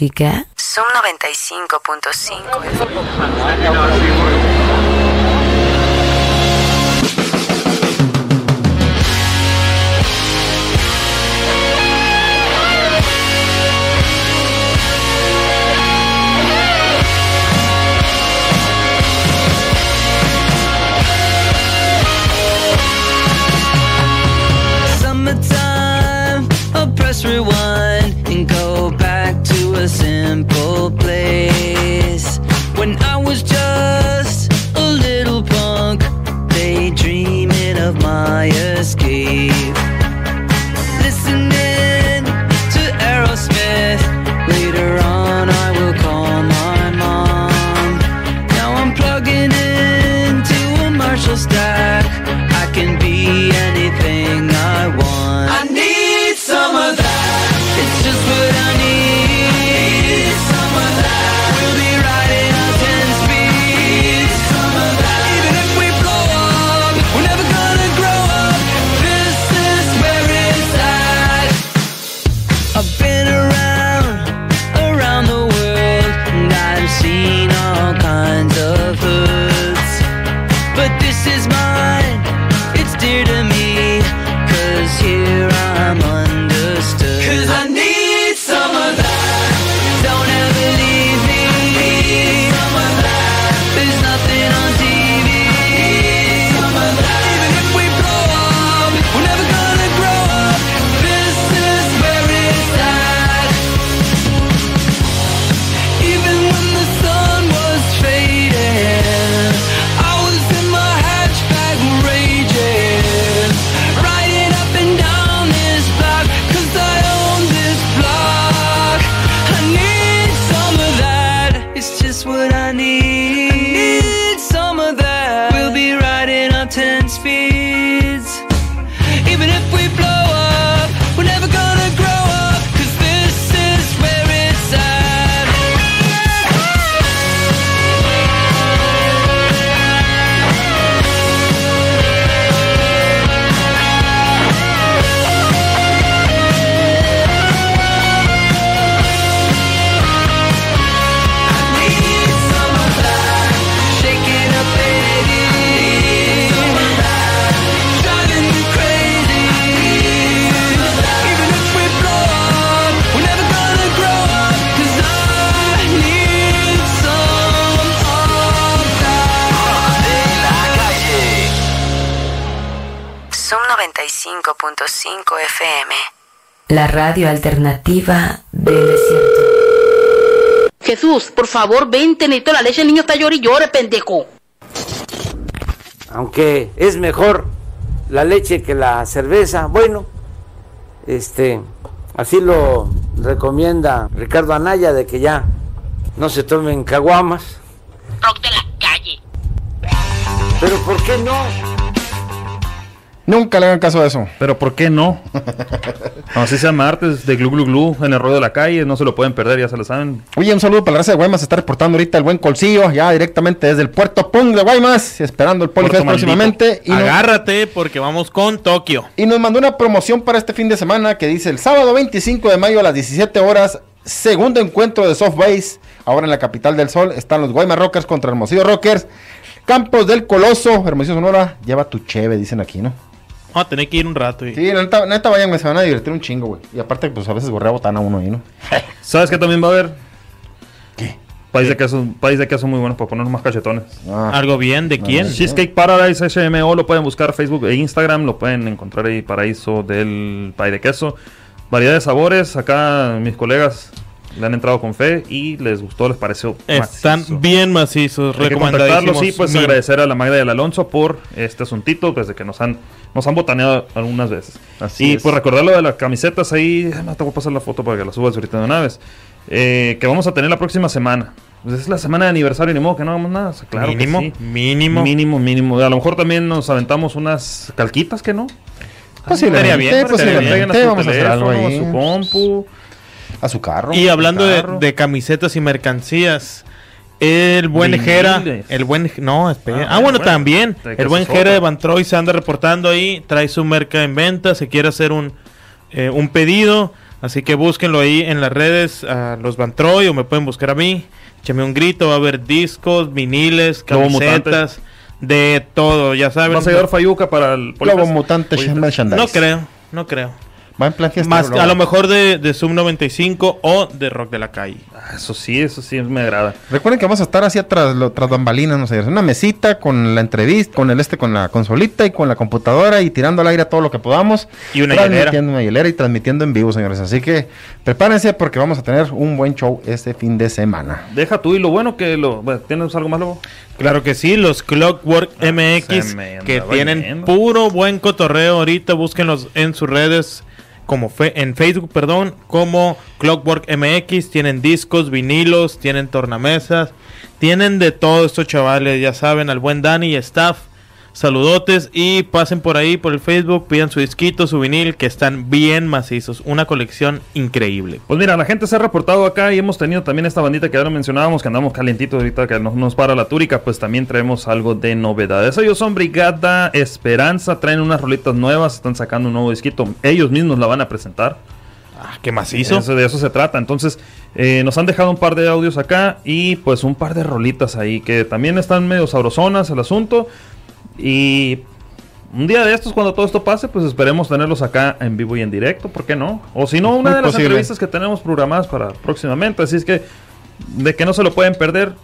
Música. Zoom 95.5. radio alternativa del desierto. Jesús, por favor, vente, necesito la leche, el niño está llorando y llore, pendejo. aunque es mejor la leche que la cerveza. Bueno, este, así lo recomienda Ricardo Anaya de que ya no se tomen caguamas. Rock de la calle. Pero ¿por qué no? Nunca le hagan caso a eso. Pero ¿por qué no? Así sea martes de Glu Glu Glu en el ruedo de la calle, no se lo pueden perder, ya se lo saben. Oye, un saludo para la raza de Guaymas. Se está reportando ahorita el buen Colcillo, ya directamente desde el puerto Punk de Guaymas, esperando el Polifest próximamente. Y nos- Agárrate porque vamos con Tokio. Y nos mandó una promoción para este fin de semana que dice el sábado 25 de mayo a las 17 horas, segundo encuentro de Soft Base. Ahora en la capital del sol están los Guaymas Rockers contra Hermosillo Rockers. Campos del Coloso, Hermosillo Sonora, lleva tu cheve, dicen aquí, ¿no? Vamos a tener que ir un rato. Y... Sí, la neta, neta vayan, se van a divertir un chingo, güey. Y aparte, pues a veces borrea botana uno ahí, ¿no? ¿Sabes qué también va a haber? ¿Qué? País de queso, país de queso muy bueno para ponernos más cachetones. ¿Algo bien? ¿De quién? Cheesecake Paradise HMO lo pueden buscar Facebook e Instagram, lo pueden encontrar ahí paraíso del pay de queso. Variedad de sabores, acá mis colegas le han entrado con fe y les gustó, les pareció Están bien macizos, Hay que contactarlos recomendadísimos. y pues agradecer a la Magda y al Alonso por este asuntito, desde que nos han nos han botaneado algunas veces. Así y es. pues recordar lo de las camisetas ahí, no te voy a pasar la foto para que la subas ahorita de una vez. eh, que vamos a tener la próxima semana. Pues es la semana de aniversario, ni modo que no hagamos nada. o sea, claro que Mínimo, sí. mínimo. Mínimo, mínimo. A lo mejor también nos aventamos unas calquitas que no. Posiblemente, Estaría bien, posiblemente, su vamos a hacer algo ahí. a su compu. A su carro. Y hablando de camisetas y mercancías, el buen. Jera, el buen, no, espera. Ah, Ah, bueno, bueno, también, el buen Jera de Bantroy se anda reportando ahí, trae su merca en venta, se quiere hacer un, eh, un pedido, Así que búsquenlo ahí en las redes, a los Van Troy, o me pueden buscar a mí. Échame un grito, va a haber discos, viniles, camisetas, de todo, ya saben. ¿Vas a llevar Fayuca para el Lobo Mutante Merchandise. No creo, no creo. Va en plan fiesta. Más, a lo mejor de, de Sub 95 o de Rock de la Calle. Ah, Eso sí, eso sí me agrada. Recuerden que vamos a estar así atrás, lo, tras bambalinas, no sé, una mesita con la entrevista, con el este, con la consolita y con la computadora y tirando al aire todo lo que podamos. Y una transmitiendo hielera. una hielera y transmitiendo en vivo, señores. Así que prepárense porque vamos a tener un buen show este fin de semana. Deja tú y lo bueno que lo... bueno, ¿Tienes algo más, Lobo? Claro que sí, los Clockwork MX Ah, me que tienen puro buen cotorreo ahorita, búsquenlos en sus redes como en Facebook, perdón, como Clockwork MX, tienen discos, vinilos, tienen tornamesas, tienen de todo estos chavales, ya saben, al buen Dani y staff. Saludotes y pasen por ahí por el Facebook, pidan su disquito, su vinil, que están bien macizos. Una colección increíble. Pues mira, la gente se ha reportado acá y hemos tenido también esta bandita que ahora mencionábamos, que andamos calientitos ahorita, que no nos para la túrica, pues también traemos algo de novedades. Ellos son Brigada Esperanza, traen unas rolitas nuevas, están sacando un nuevo disquito, ellos mismos la van a presentar. Ah, qué macizo. Eso, de eso se trata. Entonces, eh, nos han dejado un par de audios acá y pues un par de rolitas ahí que también están medio sabrosonas el asunto. Y un día de estos, cuando todo esto pase, pues esperemos tenerlos acá en vivo y en directo, ¿por qué no? O si no, una de las posible. entrevistas que tenemos programadas para próximamente. Así es que, de que no se lo pueden perder.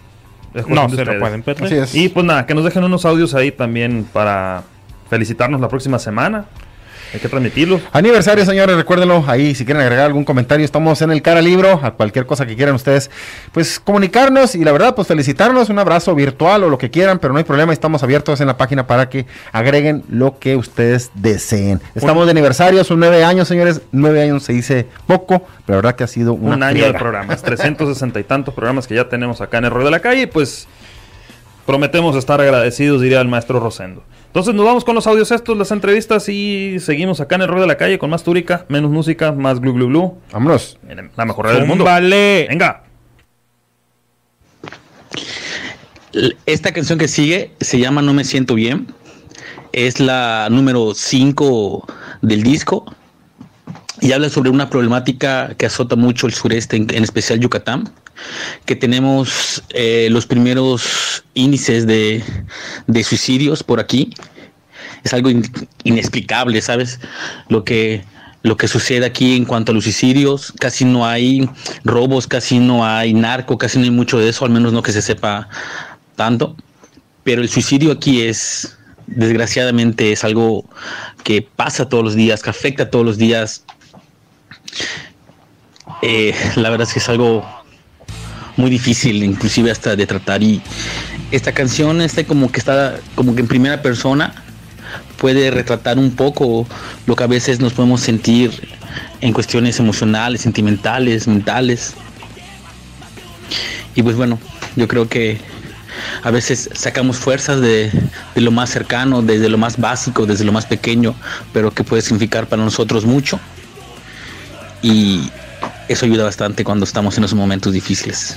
es No se lo ustedes. pueden perder. Así es. Y pues nada, que nos dejen unos audios ahí también para felicitarnos la próxima semana. Hay que transmitirlos. Aniversario, señores, recuérdenlo. Ahí, si quieren agregar algún comentario, estamos en el cara libro. A cualquier cosa que quieran ustedes, pues comunicarnos y la verdad, pues felicitarnos. Un abrazo virtual o lo que quieran, pero no hay problema. Estamos abiertos en la página para que agreguen lo que ustedes deseen. Estamos de aniversario, son nueve años, señores. Nueve años se dice poco, pero la verdad que ha sido una un año de programas, 360 y tantos programas que ya tenemos acá en el Ruido de la Calle, pues prometemos estar agradecidos, diría el maestro Rosendo. Entonces nos vamos con los audios estos, las entrevistas y seguimos acá en el Ruido de la Calle con más túrica, menos música, más glu glu glu. Vámonos. La mejor radio del mundo. Vale. Venga. Esta canción que sigue se llama No me siento bien. Es la número 5 del disco y habla sobre una problemática que azota mucho el sureste, en, en especial Yucatán, que tenemos eh, los primeros índices de, de suicidios por aquí. Es algo in- inexplicable, ¿sabes? Lo que, lo que sucede aquí en cuanto a los suicidios, casi no hay robos, casi no hay narco, casi no hay mucho de eso, al menos no que se sepa tanto. Pero el suicidio aquí es, desgraciadamente, es algo que pasa todos los días, que afecta todos los días. Eh, la verdad es que es algo muy difícil, inclusive hasta de tratar. Y esta canción está como que está como que en primera persona puede retratar un poco lo que a veces nos podemos sentir en cuestiones emocionales, sentimentales, mentales. Y pues bueno, yo creo que a veces sacamos fuerzas de, de lo más cercano, desde lo más básico, desde lo más pequeño, pero que puede significar para nosotros mucho. Y eso ayuda bastante cuando estamos en esos momentos difíciles.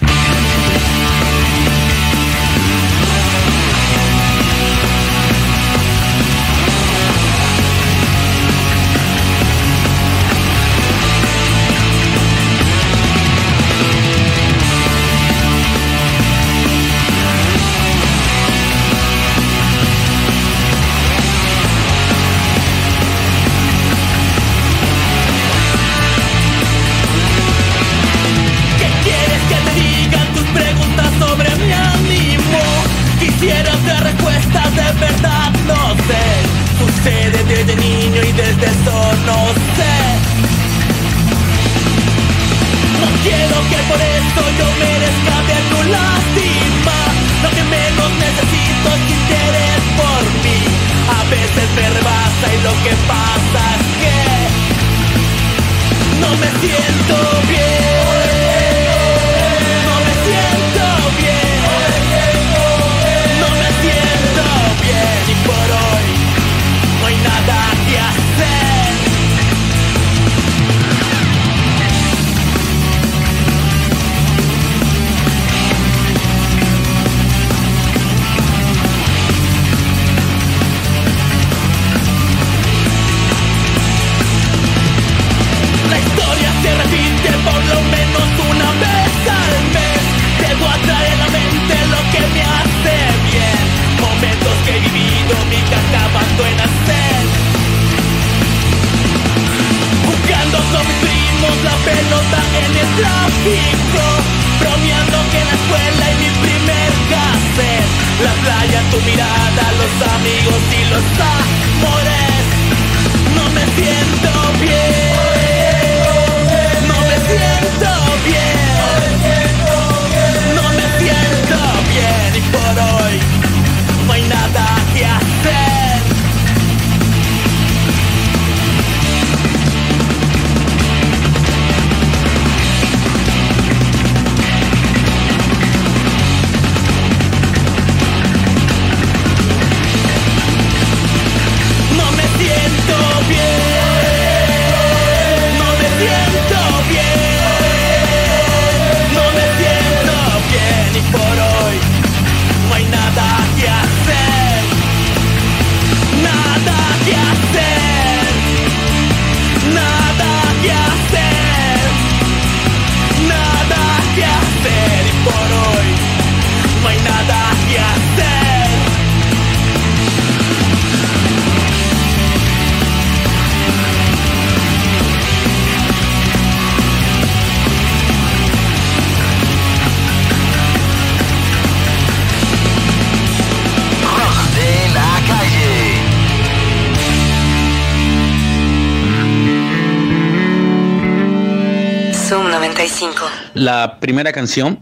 La primera canción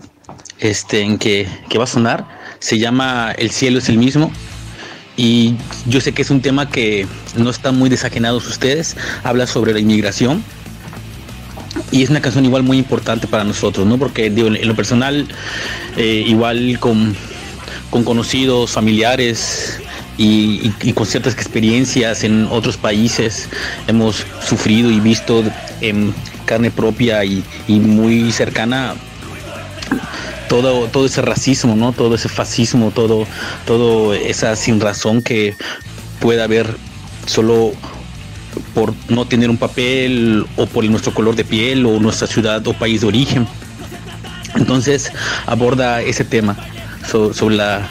este, en que, que va a sonar se llama El cielo es el mismo. Y yo sé que es un tema que no están muy desajenados ustedes. Habla sobre la inmigración. Y es una canción igual muy importante para nosotros, ¿no? Porque digo, en lo personal, eh, igual con, con conocidos, familiares y, con ciertas experiencias en otros países, hemos sufrido y visto en carne propia y, muy cercana todo, todo ese racismo, ¿no? Todo ese fascismo, todo, todo esa sin razón que puede haber solo por no tener un papel o por nuestro color de piel o nuestra ciudad o país de origen. Entonces aborda ese tema so- sobre la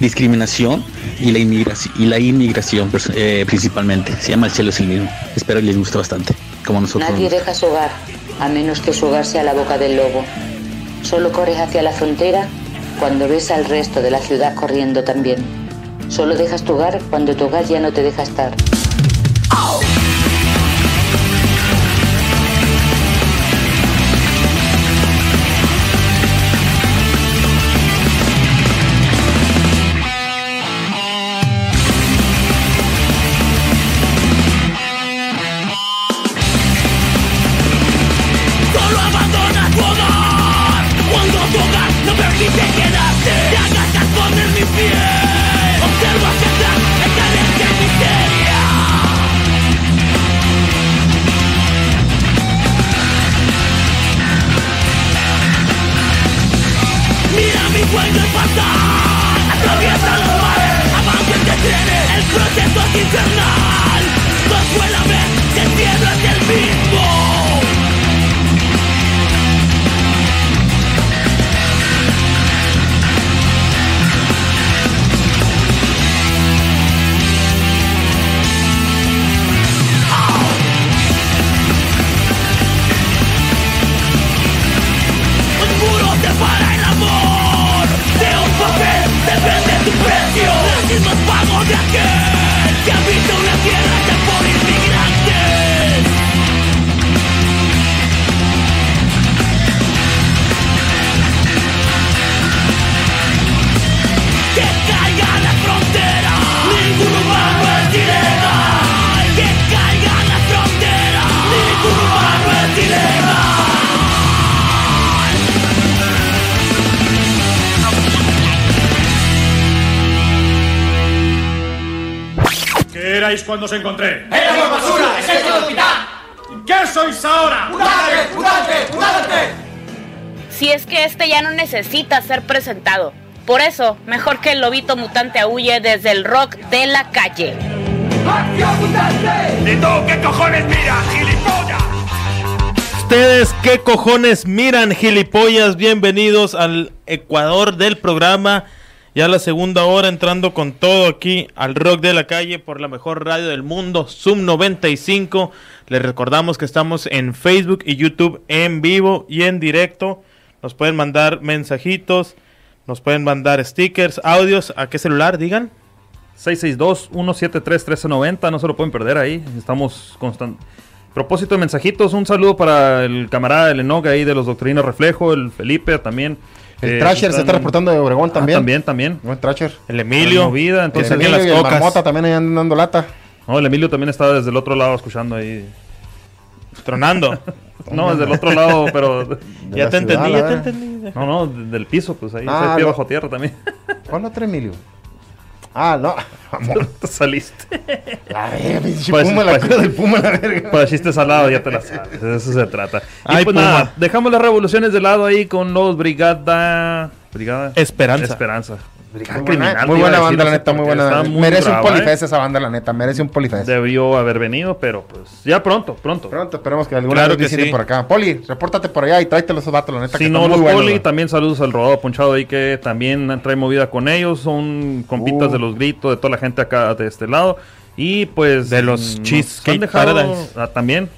discriminación y la inmigración, y la inmigración pers- eh, principalmente. Se llama El cielo es el mismo. Espero les guste bastante, como a nosotros. Nadie deja su hogar, a menos que su hogar sea la boca del lobo. Solo corres hacia la frontera cuando ves al resto de la ciudad corriendo también. Solo dejas tu hogar cuando tu hogar ya no te deja estar. ¿Qué erais cuando os encontré? ¡Éramos basura! ¡Ejército del hospital! ¿Qué sois ahora? ¡Mudante! ¡Mudante! ¡Mudante! Si es que este ya no necesita ser presentado. Por eso, mejor que el lobito mutante aúlle desde el rock de la calle. ¡Acción mutante! ¿Y tú qué cojones miras, gilipollas? Ustedes, ¿qué cojones miran, gilipollas? Bienvenidos al Ecuador del programa. Ya la segunda hora entrando con todo aquí al rock de la calle por la mejor radio del mundo, Zoom 95. Les recordamos que estamos en Facebook y YouTube en vivo y en directo. Nos pueden mandar mensajitos, nos pueden mandar stickers, audios. ¿A qué celular? Digan. 662-173-1390, no se lo pueden perder ahí. Estamos constantes. Propósito de mensajitos, un saludo para el camarada del Enoch ahí de los Doctrinas Reflejo, el Felipe también. El Eh, Trasher se está reportando de Obregón Ah, también. también, también. Buen Trasher. El Emilio. La movida, entonces el Emilio y las el cocas. Marmota también ahí andan dando lata. No, el Emilio también está desde el otro lado escuchando ahí. Tronando. no, desde el otro lado, pero. Ya te entendí, ya te entendí. No, no, de- del piso, pues ahí, Ah, pie lo- bajo tierra también. ¿Cuál otro Emilio? Ah, no. Amor. Te saliste. La verga, pinche Pues- puma, la pues- del puma, la verga. Para chistes salado, ya te la sabes. De eso se trata. Y Ay, pues Puma. nada, dejamos las revoluciones de lado ahí con los Brigada. Brigada. Esperanza. Esperanza. Muy buena, muy buena banda, la neta, muy buena. muy merece un brava, ¿eh? polifest esa banda, la neta, merece un polifest. Debió haber venido, pero pues ya pronto, pronto. Pronto, esperemos que alguna Claro vez que sí. por acá. Poli, repórtate por allá y tráete los vatos, la neta. Si que no, los buenos, poli, también saludos al rodado ponchado ahí que también trae movida con ellos. Son compitas Uh. de los gritos de toda la gente acá de este lado. Y pues. De los Cheesecake han dejado- ah, también.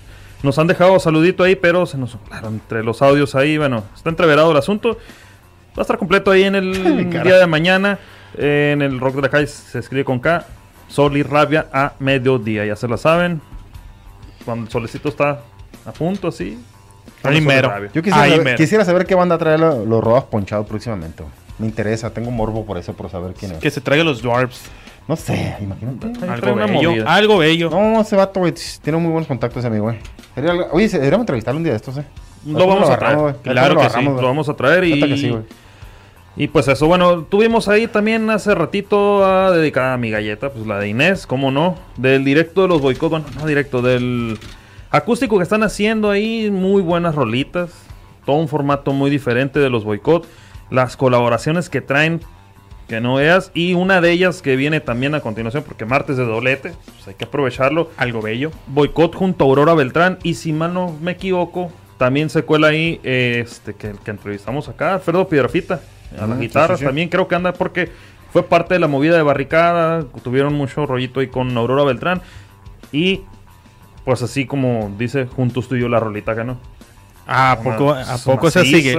Nos han dejado saludito ahí, pero se nos claro, entre los audios ahí, bueno, está entreverado el asunto. Va a estar completo ahí en el día de mañana. eh, en el Rock de la Calle se escribe con K. Sol y rabia a mediodía, ya se la saben. Cuando el solecito está a punto, así. Ahí mero. Yo quisiera, Ahí saber, mero. quisiera saber qué banda trae lo- los rodados ponchados próximamente. Me interesa, tengo morbo por eso, por saber quién es. Que se traiga los dwarfs. No sé, imagínate. Algo bello. movida. Algo bello. No, ese vato, güey, tiene muy buenos contactos ese amigo, güey. Sería algo- Oye, deberíamos entrevistarlo un día de estos, ¿eh? Lo vamos a traer. agarramos, güey. Claro Lo que sí, lo güey. vamos a traer y, Neta que sí, güey. y pues eso, bueno, tuvimos ahí también hace ratito a dedicada a mi galleta, pues la de Inés, cómo no, del directo de los boicot, bueno, no directo, del acústico que están haciendo ahí, muy buenas rolitas, todo un formato muy diferente de los boicot, las colaboraciones que traen, que no veas, y una de ellas que viene también a continuación, porque martes de doblete, pues hay que aprovecharlo, Algo bello. Boicot junto a Aurora Beltrán. Y si mal no me equivoco, también se cuela ahí eh, este que, que entrevistamos acá, Alfredo Piedrafita, a las guitarras sí, sí. también creo que anda porque fue parte de la movida de barricada, tuvieron mucho rollito ahí con Aurora Beltrán. Y pues así como dice, juntos tú y yo la rolita que no. Ah, ¿A poco, Una- ¿a poco se sigue?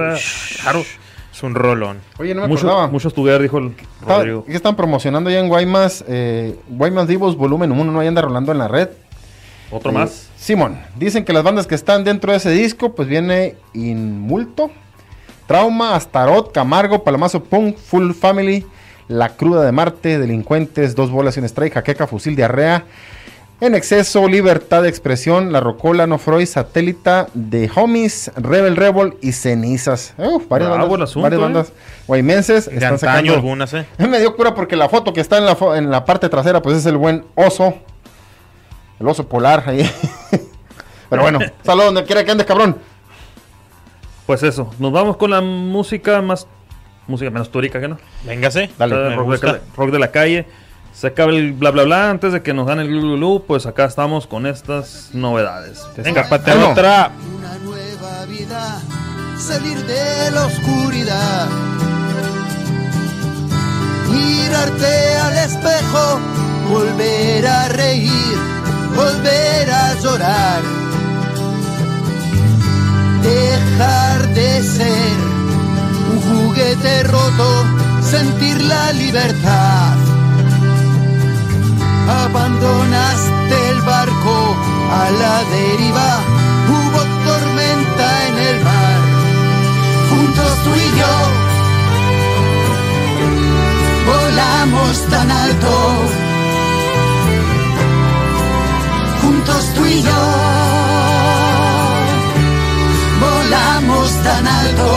Claro. Es un rolón. Oye, no me Mucho, acordaba. mucho estudiar, dijo el Rodrigo. ¿Qué están promocionando ya en Guaymas? Eh, Guaymas Divos Volumen 1, ¿no? Ahí anda rolando en la red. Otro Eh, más. Simón, dicen que las bandas que están dentro de ese disco, pues viene Inmulto, Trauma, Astarot, Camargo, Palamazo Punk, Full Family, La Cruda de Marte, Delincuentes, Dos Bolas y un Strike, Jaqueca, Fusil, Diarrea, En Exceso, Libertad de Expresión, La Rocola, No Freud, Satélita, The Homies, Rebel Rebel y Cenizas. Uf, varias Bravo el bandas, asunto, varias eh. bandas guaymenses De están sacando... algunas, ¿eh? Me dio cura porque la foto que está en la, fo- en la parte trasera, pues es el buen oso. El oso polar ahí. Pero bueno, saludos donde quiera que andes, cabrón. Pues eso, nos vamos con la música más. Música menos túrica que no. Véngase. Dale, me rock, de, rock de la calle. Se acaba el bla bla bla. Antes de que nos gane el glu, glu, glu, pues acá estamos con estas novedades. Venga, Escápate Uno. otra. Una nueva vida, salir de la oscuridad. Mirarte al espejo, volver a reír, volver a llorar. Dejar de ser un juguete roto, sentir la libertad. Abandonaste el barco a la deriva, hubo tormenta en el mar. Juntos tú y yo volamos tan alto. Juntos tú y yo tan alto.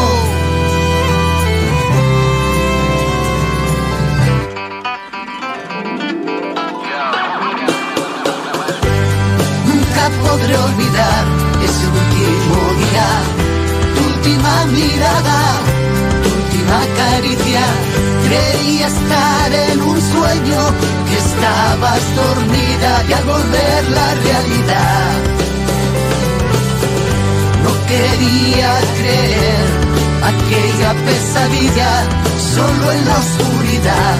Nunca podré olvidar ese último día, tu última mirada, tu última caricia. Creía estar en un sueño, que estabas dormida y al volver la realidad querías creer. Aquella pesadilla solo en la oscuridad.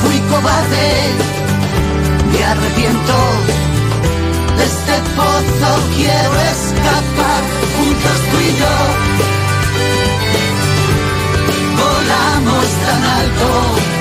Fui cobarde, me arrepiento. De este pozo quiero escapar, juntos tú y yo. Volamos tan alto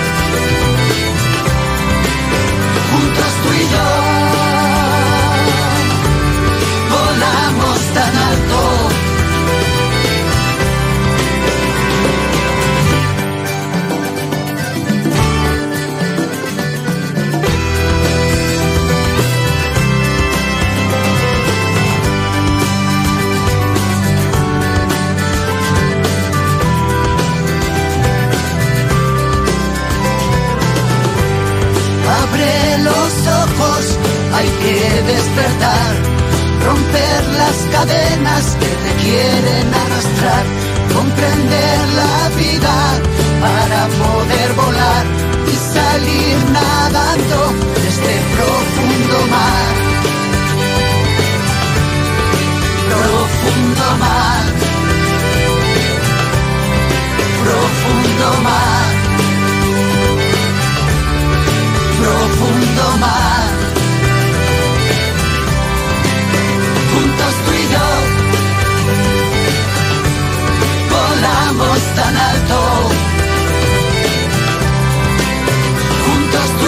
hay que despertar, romper las cadenas que te quieren arrastrar, comprender la vida para poder volar y salir nadando.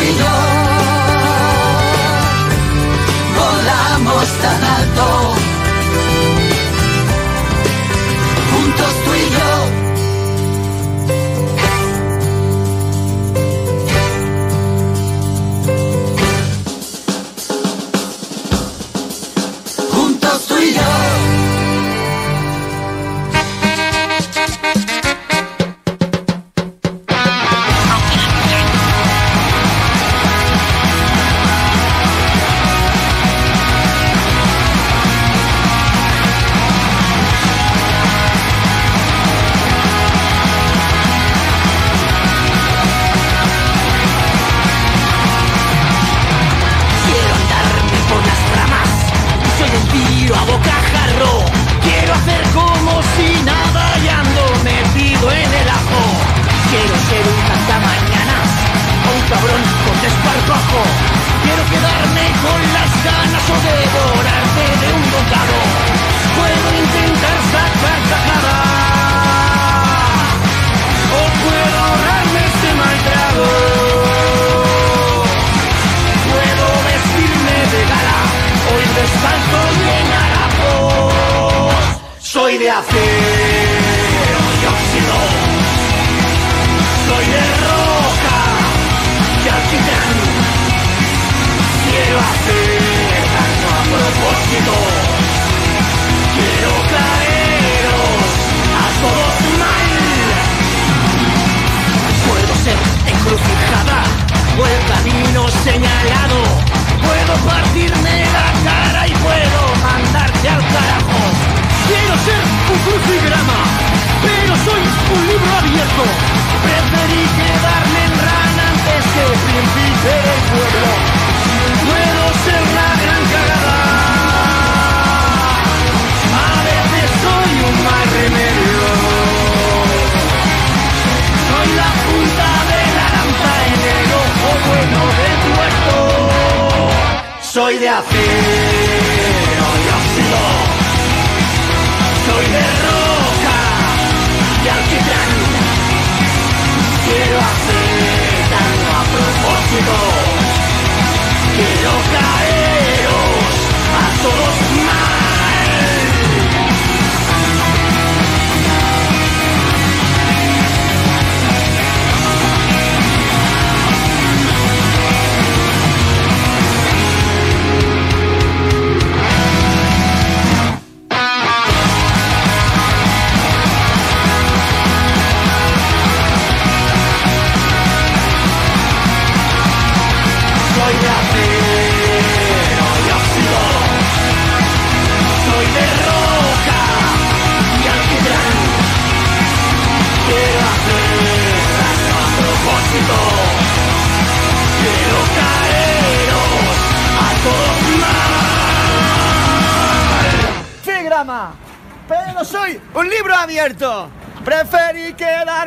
we know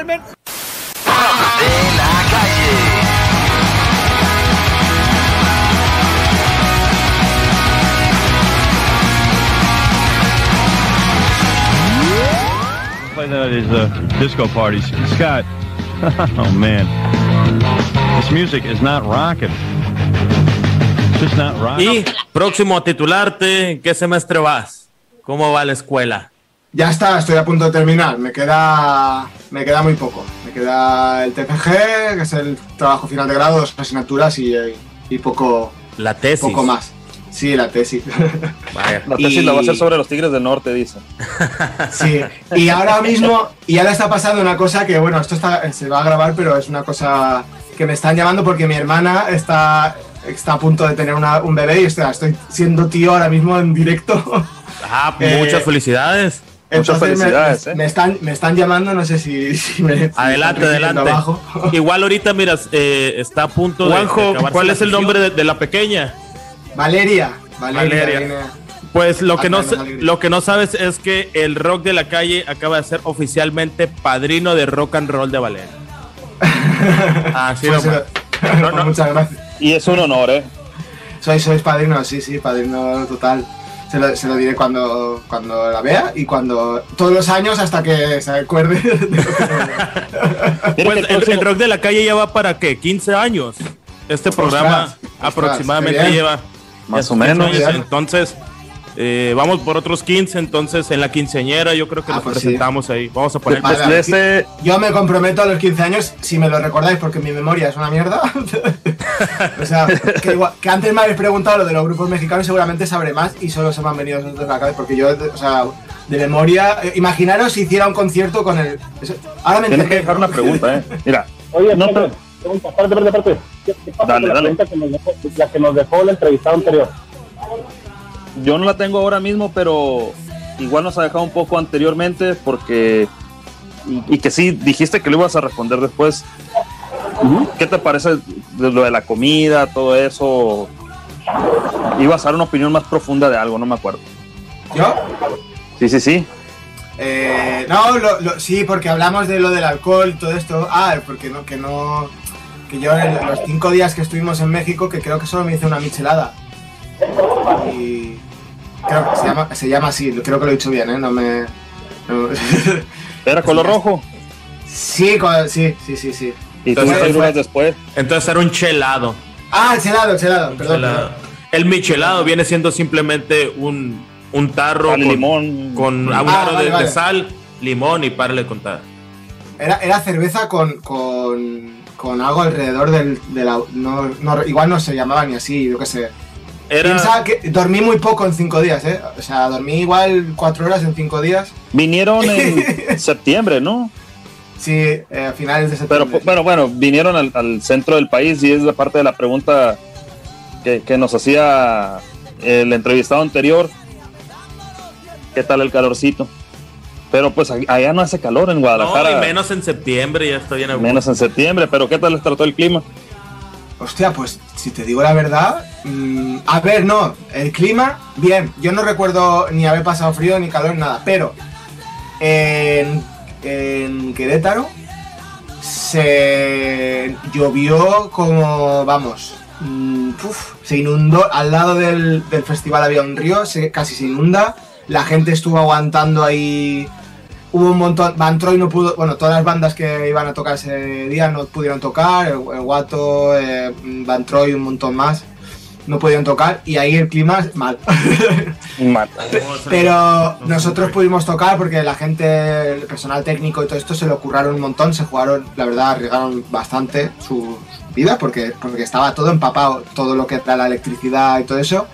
quedarme. en- De la calle. play that at his uh, disco parties. Scott, oh man, this music is not rocking. It's just not rocking. Y próximo a titularte, ¿en qué semestre vas? ¿Cómo va la escuela? Ya está, estoy a punto de terminar. Me queda, me queda muy poco. Me queda el TFG, que es el trabajo final de grado, dos asignaturas y, y poco, La tesis. poco más. Sí, la tesis. Vaya. La tesis Y- la va a hacer sobre los Tigres del Norte, dice. Sí, y ahora mismo, y ahora está pasando una cosa que, bueno, esto está, se va a grabar, pero es una cosa que me están llamando porque mi hermana está, está a punto de tener una- un bebé y ostras, estoy siendo tío ahora mismo en directo. Ah, Eh, muchas felicidades. Entonces me- están, me están llamando, no sé si, si me... Adelante, adelante. abajo. Igual ahorita, miras, eh, está a punto de- de. Juanjo, ¿cuál la es el nombre de, de la pequeña? Valeria. Valeria. Valeria. Pues lo que, Ah, no, lo que no sabes es que el rock de la calle acaba de ser oficialmente padrino de rock and roll de Valeria. Así Pues, nomás. eh, Muchas gracias. Y es un honor, ¿eh? Sois, sois padrino, sí, sí, padrino total. Se lo, se lo diré cuando, cuando la vea y cuando. Todos los años hasta que se acuerde. de lo que- Pues el, el rock de la calle ya va para qué, 15 años. Este programa Ostras, aproximadamente lleva Más o 15 menos. años. Entonces, eh, vamos por otros 15. Entonces, en la quinceañera, yo creo que Ah, nos pues sí. presentamos ahí. Vamos a poner. Vale, de este- Yo me comprometo a los 15 años, si me lo recordáis, porque mi memoria es una mierda. o sea, que, igual- que antes me habéis preguntado lo de los grupos mexicanos, seguramente sabré más y solo se me han venido esos dos a la cabeza, porque yo, o sea, de memoria. eh, imaginaros si hiciera un concierto con el. Ahora me Tienes que dejar una pregunta, ¿eh? Mira, Oye, no te- pregunta, aparte, aparte, aparte. ¿Qué, qué pasa Dale, con la dale. pregunta que nos dejó, la que nos dejó el entrevistado anterior? Yo no la tengo ahora mismo, pero igual nos ha dejado un poco anteriormente porque. Y, y que sí, dijiste que lo ibas a responder después. ¿Qué te parece de lo de la comida, todo eso? Ibas a dar una opinión más profunda de algo, no me acuerdo. ¿Yo? Sí, sí, sí. Eh, no, lo- lo- sí, porque hablamos de lo del alcohol y todo esto. Ah, porque no, que no. Que yo en los cinco días que estuvimos en México, que creo que solo me hice una michelada. Y. Creo que se llama, se llama así, creo que lo he dicho bien, ¿eh? No me. no- ¿Era color rojo? sí, sí, sí, sí, sí. Y Entonces, horas después. Entonces, era un chelado. Ah, el helado, el perdón. Chelado. perdón. El michelado viene siendo simplemente un, un tarro con, limón. con un Ah, aro vale, de, vale. de sal, limón y párale de contar. Era, era cerveza con, con, con algo alrededor del. de la- no, no- igual no se llamaba ni así, yo qué sé. Era, Piensa que dormí muy poco en cinco días, ¿eh? O sea, dormí igual cuatro horas en cinco días. Vinieron en septiembre, ¿no? Sí, eh, a finales de Pero septiembre. bueno, bueno, vinieron al, al centro del país y es la parte de la pregunta que, que nos hacía el entrevistado anterior. ¿Qué tal el calorcito? Pero pues allá no hace calor en no, Guadalajara. y menos en septiembre, ya estoy en menos en septiembre, pero ¿qué tal les trató el clima? Hostia, pues si te digo la verdad, mm, a ver, no, el clima, bien, yo no recuerdo ni haber pasado frío ni calor, nada, pero en, en Querétaro se llovió como, vamos, mm, se inundó, al lado del, festival había un río, casi se inunda, la gente estuvo aguantando ahí hubo un montón. Van Troy no pudo. Bueno, todas las bandas que iban a tocar ese día no pudieron tocar. El, el Guato, eh, Van Troy, un montón más. No pudieron tocar. Y ahí el clima mal. Mal. Pero nosotros pudimos tocar porque la gente, el personal técnico y todo esto se lo curraron un montón. Se jugaron, la verdad, arriesgaron bastante su vida porque, porque estaba todo empapado. Todo lo que era la electricidad y todo eso.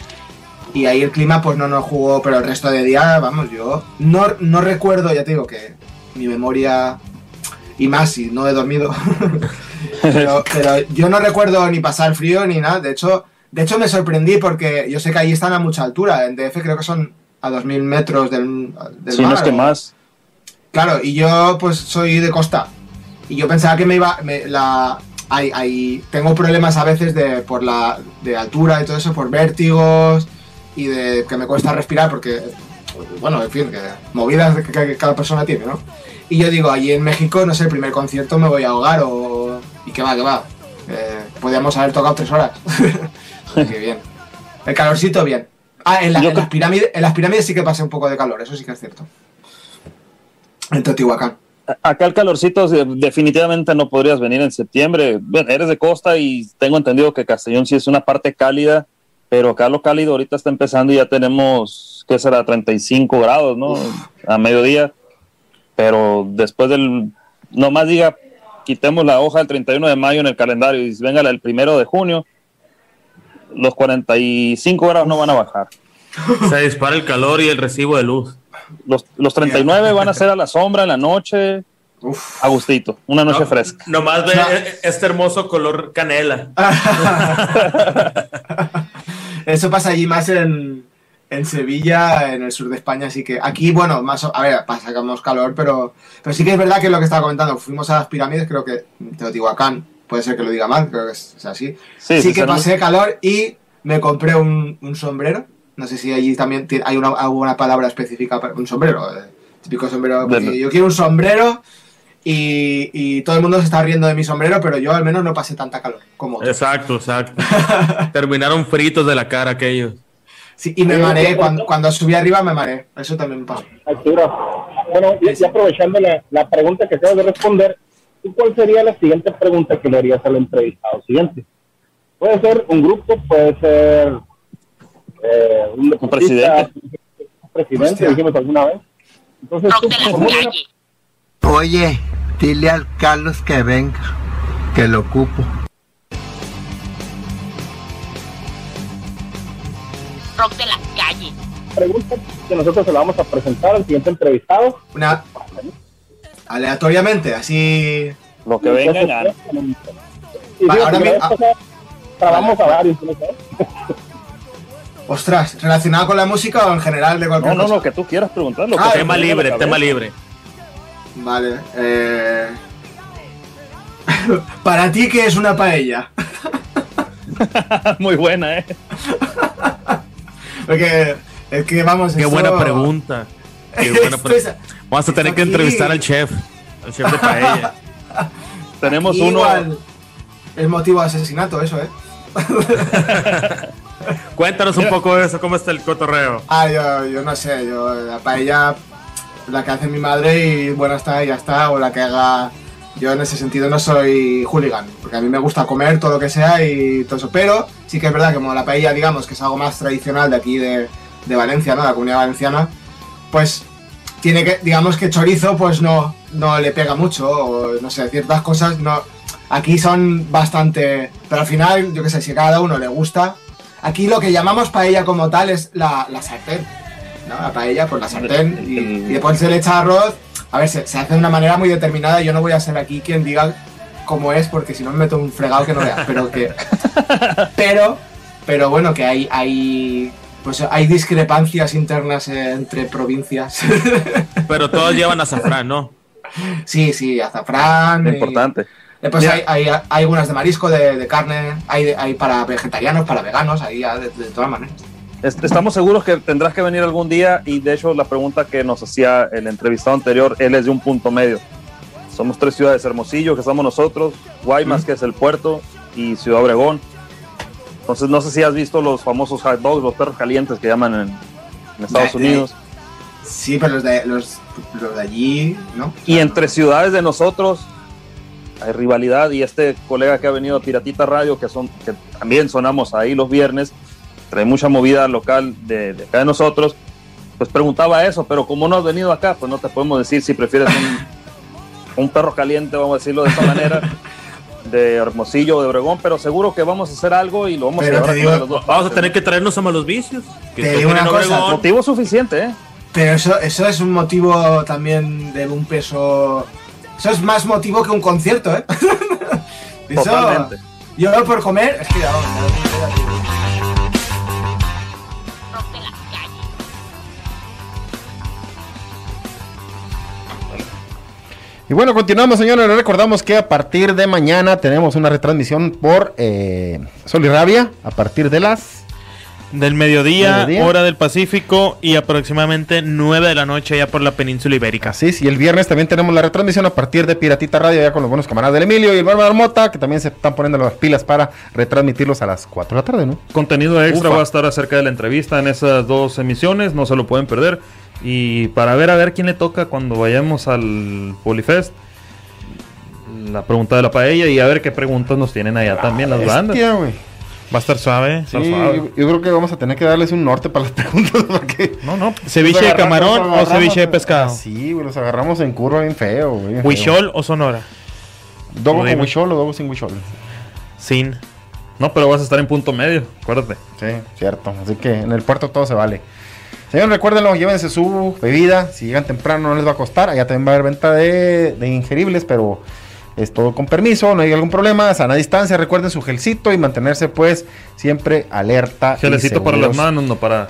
Y ahí el clima pues no nos jugó, pero el resto de día, vamos, yo no, no recuerdo, ya te digo que mi memoria, y más si no he dormido, pero, pero yo no recuerdo ni pasar frío ni nada, de hecho, de hecho me sorprendí porque yo sé que ahí están a mucha altura, en DF creo que son a 2.000 metros del, del Si no es que más. Claro, y yo pues soy de costa. Y yo pensaba que me iba. me- la, hay, hay- tengo problemas a veces de, por la, de altura y todo eso, por vértigos y de que me cuesta respirar porque bueno, en fin, que movidas que, que cada persona tiene, ¿no? Y yo digo, allí en México, no sé, el primer concierto me voy a ahogar o... ¿Y qué va, qué va? Eh, podíamos haber tocado tres horas. Qué bien. El calorcito, bien. Ah, en, la- en las pirámides, en las pirámides sí que pasé un poco de calor, eso sí que es cierto. En Teotihuacán. Acá el calorcito definitivamente no podrías venir en septiembre. Bueno, eres de costa y tengo entendido que Castellón sí es una parte cálida, pero acá lo cálido ahorita está empezando y ya tenemos, ¿qué será? 35 grados, ¿no? A mediodía. Pero después del, nomás diga, quitemos la hoja del 31 de mayo en el calendario y venga el primero de junio, los 45 grados no van a bajar. Se dispara el calor y el recibo de luz. Los, los 39 van a ser a la sombra en la noche. Agustito, una noche No, fresca. Nomás ve eh, este hermoso color canela. Eso pasa allí más en, en Sevilla, en el sur de España, así que aquí, bueno, más, a ver, pasamos calor, pero, pero sí que es verdad que es lo que estaba comentando, fuimos a las pirámides, creo que Teotihuacán, puede ser que lo diga mal, creo que es, así. Sí, Sí, que pasé calor y me compré un, un sombrero, no sé si allí también hay una, alguna palabra específica para un sombrero, eh, típico sombrero, yo quiero un sombrero y, y todo el mundo se está riendo de mi sombrero, pero yo al menos no pasé tanta calor como. Exacto, exacto. Terminaron fritos de la cara aquellos. Sí, y me mareé, cuando, cuando subí arriba me mareé, eso también me pasó. Arturo, bueno, y, y aprovechando la, la pregunta que acabas de responder, ¿tú ¿cuál sería la siguiente pregunta que le harías al entrevistado siguiente? Puede ser un grupo, puede ser eh, un, presidente. un presidente, Hostia. dijimos alguna vez. Entonces, tú, como una- Oye, dile al Carlos que venga, que lo ocupo. Rock de la calle. pregunta que nosotros se la vamos a presentar al siguiente entrevistado. Una aleatoriamente, así. Lo que venga. Y Va, ahora la mi- vez ah. pasada trabamos a varios. ¿no? Ostras, ¿relacionado con la música o en general de cualquier No, no, cosa? lo que tú quieras preguntar. Lo Ah, tema libre, tema libre. Vale. Eh... Para ti, ¿qué es una paella? Muy buena, ¿eh? Porque es que vamos. Qué esto- buena pregunta. Qué buena Esto pre- es- Vamos a tener que entrevistar al chef. Al chef de paella. Tenemos Aquí uno. igual Es motivo de asesinato, eso, ¿eh? Cuéntanos un poco de eso, cómo está el cotorreo. Ah, yo, yo no sé, yo la paella, la que hace mi madre y bueno, está, ya está, o la que haga. Yo en ese sentido no soy hooligan, porque a mí me gusta comer todo lo que sea y todo eso, pero sí que es verdad que como la paella, digamos, que es algo más tradicional de aquí de, de Valencia, ¿no? La comunidad valenciana, pues tiene que, digamos que chorizo, pues no, no le pega mucho, o no sé, ciertas cosas no. Aquí son bastante. Pero al final, yo qué sé, si a cada uno le gusta. Aquí lo que llamamos paella como tal es la, la sartén. ¿No? La paella, pues la sartén. Y, y después se le echa arroz. A ver, se, se hace de una manera muy determinada. Yo no voy a ser aquí quien diga cómo es, porque si no me meto un fregado que no veas. Pero que. Pero. Pero bueno, que hay. hay pues hay discrepancias internas eh, entre provincias. Pero todos llevan azafrán, ¿no? Sí, sí, azafrán. y- Importante. Después Mira. hay, hay, hay algunas de marisco, de, de carne, hay, de- hay para vegetarianos, para veganos, ahí ya de, de todas maneras. Est- Estamos seguros que tendrás que venir algún día y de hecho la pregunta que nos hacía el entrevistado anterior, él es de un punto medio. Somos tres ciudades, Hermosillo, que somos nosotros, Guaymas, que es el puerto, y Ciudad Obregón. Entonces no sé si has visto los famosos hot dogs, los perros calientes que llaman en, en Estados De- de- Unidos. Sí, pero los de, los, los de allí, ¿no? Y entre ciudades de nosotros hay rivalidad y este colega que ha venido a Piratita Radio, que, son, que también sonamos ahí los viernes, trae mucha movida local de, de acá de nosotros, pues preguntaba eso, pero como no has venido acá, pues no te podemos decir si prefieres un, un perro caliente, vamos a decirlo de esta manera, de Hermosillo o de Obregón, pero seguro que vamos a hacer algo y lo vamos Pero a llevar digo- a los dos Vamos a tener que traernos a malos vicios. Que Te digo una cosa. Motivo suficiente, ¿eh? Pero eso, eso es un motivo también de un peso. Eso es más motivo que un concierto, ¿eh? Eso- Totalmente. Yo por comer. Es que ya, vamos, Y bueno, continuamos, señores. Les recordamos que a partir de mañana tenemos una retransmisión por eh, Sol y Rabia. A partir de las Del mediodía, Mediodía. hora del Pacífico y aproximadamente 9 de la noche ya por la península ibérica. Así es, y el viernes también tenemos la retransmisión a partir de Piratita Radio, ya con los buenos camaradas del Emilio y el Bárbaro Mota, que también se están poniendo las pilas para retransmitirlos a las 4 de la tarde, ¿no? Contenido extra Ufa. va a estar acerca de la entrevista en esas dos emisiones, no se lo pueden perder. Y para ver a ver quién le toca cuando vayamos al Polifest, la pregunta de la paella y a ver qué preguntas nos tienen allá también las bandas. Bestia, güey. Va a estar suave. Sí, yo, yo creo que vamos a tener que darles un norte para las preguntas. Porque no, no. ¿Ceviche de camarón o ceviche de pescado? Sí, güey, los agarramos en curva bien feo, güey. ¿Huichol o Sonora? ¿Dogo con huichol o dogo sin huichol? Sin. No, pero vas a estar en punto medio, acuérdate. Sí, cierto. Así que en el puerto todo se vale. Señores, recuérdenlo, llévense su bebida. Si llegan temprano no les va a costar. Allá también va a haber venta de, de ingeribles, pero es todo con permiso, no hay algún problema. Sana distancia, recuerden su gelcito y mantenerse pues siempre alerta. Gelecito para las manos, no para.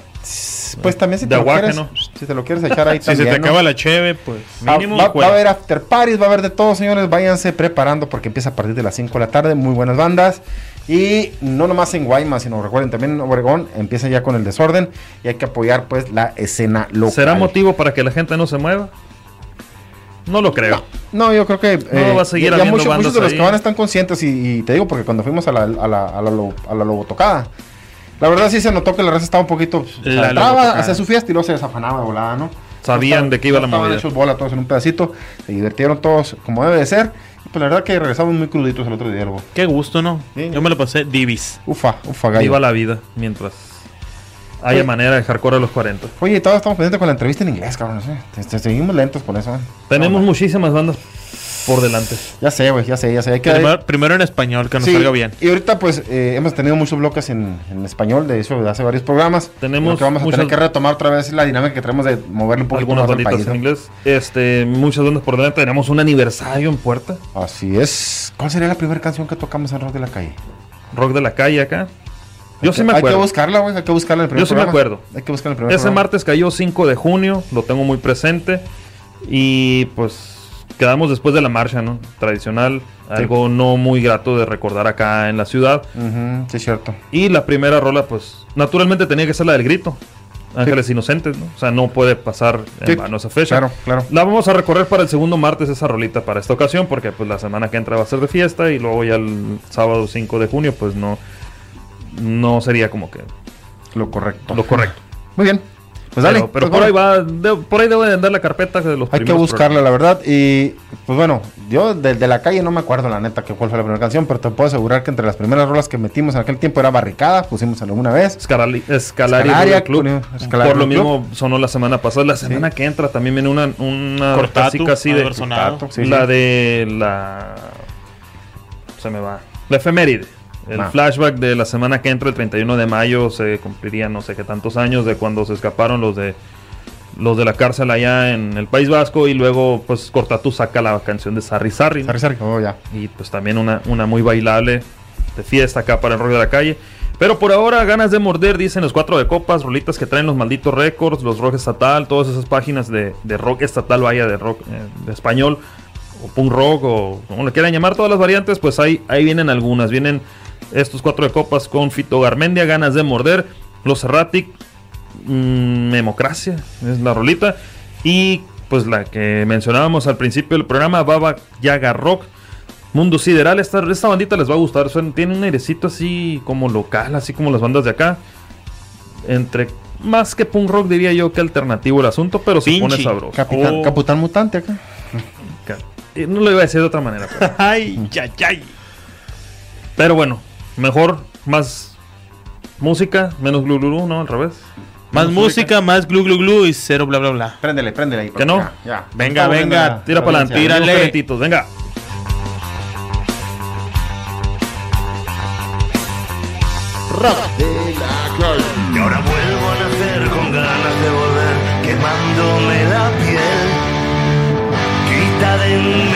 Pues también si te, lo quieres, ¿no? si te lo quieres echar ahí Si también. se te ¿no? acaba la cheve, pues Ah, mínimo va, va a haber after parties, va a haber de todo, señores. Váyanse preparando porque empieza a partir de las 5 de la tarde. Muy buenas bandas. Y no nomás en Guaymas, sino recuerden también en Obregón. Empieza ya con el desorden y hay que apoyar pues la escena local. ¿Será motivo para que la gente no se mueva? No lo creo. No, yo creo que eh, No, va a seguir ya, ya habiendo muchos, de los ahí. que van están conscientes y, y te digo porque cuando fuimos a la, a la, a la, lo- a la lobotocada, la verdad sí se notó que la raza estaba un poquito... La entraba, hacía su fiesta y luego se desafanaba de volada, ¿no? Sabían No de qué iba la no estaban movida. hechos bola todos en un pedacito, se divirtieron todos como debe de ser. Pues la verdad que regresamos muy cruditos el otro día. Qué gusto, ¿no? Yo me lo pasé divis. Ufa, ufa, gallo. Viva la vida mientras haya Oye. manera de hardcore a los 40. Oye, todos estamos pendientes con la entrevista en inglés, cabrón. ¿sí? Te- te- seguimos lentos con eso. ¿eh? Tenemos muchísimas bandas por delante. Ya sé, güey, ya sé, ya sé. Hay que Primero, primero en español, que nos Sí, salga bien. Y ahorita, pues, eh, hemos tenido muchos bloques en, en español, de eso, hace varios programas. Tenemos que vamos a tener que retomar otra vez la dinámica que tenemos de moverle un poquito Algunas más al banditas país. en ¿no? inglés. Este, muchas bandas por delante. Tenemos un aniversario en puerta. Así es. ¿Cuál sería la primera canción que tocamos en Rock de la Calle? Rock de la calle acá. Yo Hay sí me Hay acuerdo. que buscarla, güey. Hay que buscarla el primer Yo sí me acuerdo. Hay que buscarla el primer Ese programa. martes cayó 5 de junio, lo tengo muy presente. Y pues quedamos después de la marcha, ¿no? Tradicional, algo no muy grato de recordar acá en la ciudad. Ujú, sí, es cierto. Y la primera rola, pues naturalmente tenía que ser la del grito. Ángeles Inocentes, ¿no? O sea, no puede pasar en Sí, vano esa fecha. claro, claro. La vamos a recorrer para el segundo martes esa rolita para esta ocasión, porque pues la semana que entra va a ser de fiesta y luego ya el sábado 5 de junio, pues no, no sería como que Lo correcto. lo correcto. Muy bien. Pues dale. Pero, pero pues, por bueno. ahí va, de- por ahí debe de andar la carpeta de los Hay que buscarla, la verdad. Y pues bueno, yo desde la calle no me acuerdo la neta que cuál fue la primera canción, pero te puedo asegurar que entre las primeras rolas que metimos en aquel tiempo era Barricada, pusimos alguna vez. Escalari- Escalaria Escalaria, Club. Escalaria Por lo Club. mismo sonó la semana pasada. La semana que entra también viene una, una Cortatu, de de. Cortatu, sí, la sí. de la se me va. La efeméride. El flashback de la semana que entra, el 31 de mayo, se cumplirían no sé qué tantos años de cuando se escaparon los de los de la cárcel allá en el País Vasco y luego pues Cortatu saca la canción de Sarri Sarri. ¿no? Sarri, Sarri, oh, ya. Y pues también una, una muy bailable de fiesta acá para el rock de la calle. Pero por ahora, ganas de morder, dicen los cuatro de copas, rolitas que traen los malditos récords, los rock estatal, todas esas páginas de, de rock estatal, vaya, de rock eh, de español, o punk rock, o como le quieran llamar, todas las variantes, pues ahí, ahí vienen algunas. Vienen estos cuatro de copas con Fito Garmendia, ganas de morder, los Erratic, mm, Democracia, es la rolita. Y pues la que mencionábamos al principio del programa, Baba Yaga Rock. Mundo Sideral, esta, esta bandita les va a gustar. suena- tiene un airecito así como local, así como las bandas de acá. Entre más que punk rock diría yo que alternativo el asunto, pero se pone sabroso. Capitán, Oh, Capitán Mutante acá. eh, no lo iba a decir de otra manera. Pero, Ay, ya, ya. pero bueno, mejor, más música, menos glu glu, glu, ¿no? Al revés. Más música, más glu glu glu y cero bla bla bla. Préndele, préndele ahí. ¿Que no? Ya, ya. Venga, venga, viendo la- Tira la para adelante, Tírale. unos calentitos, venga. Y ahora vuelvo a nacer con ganas de volver, quemándome la piel. Quita de de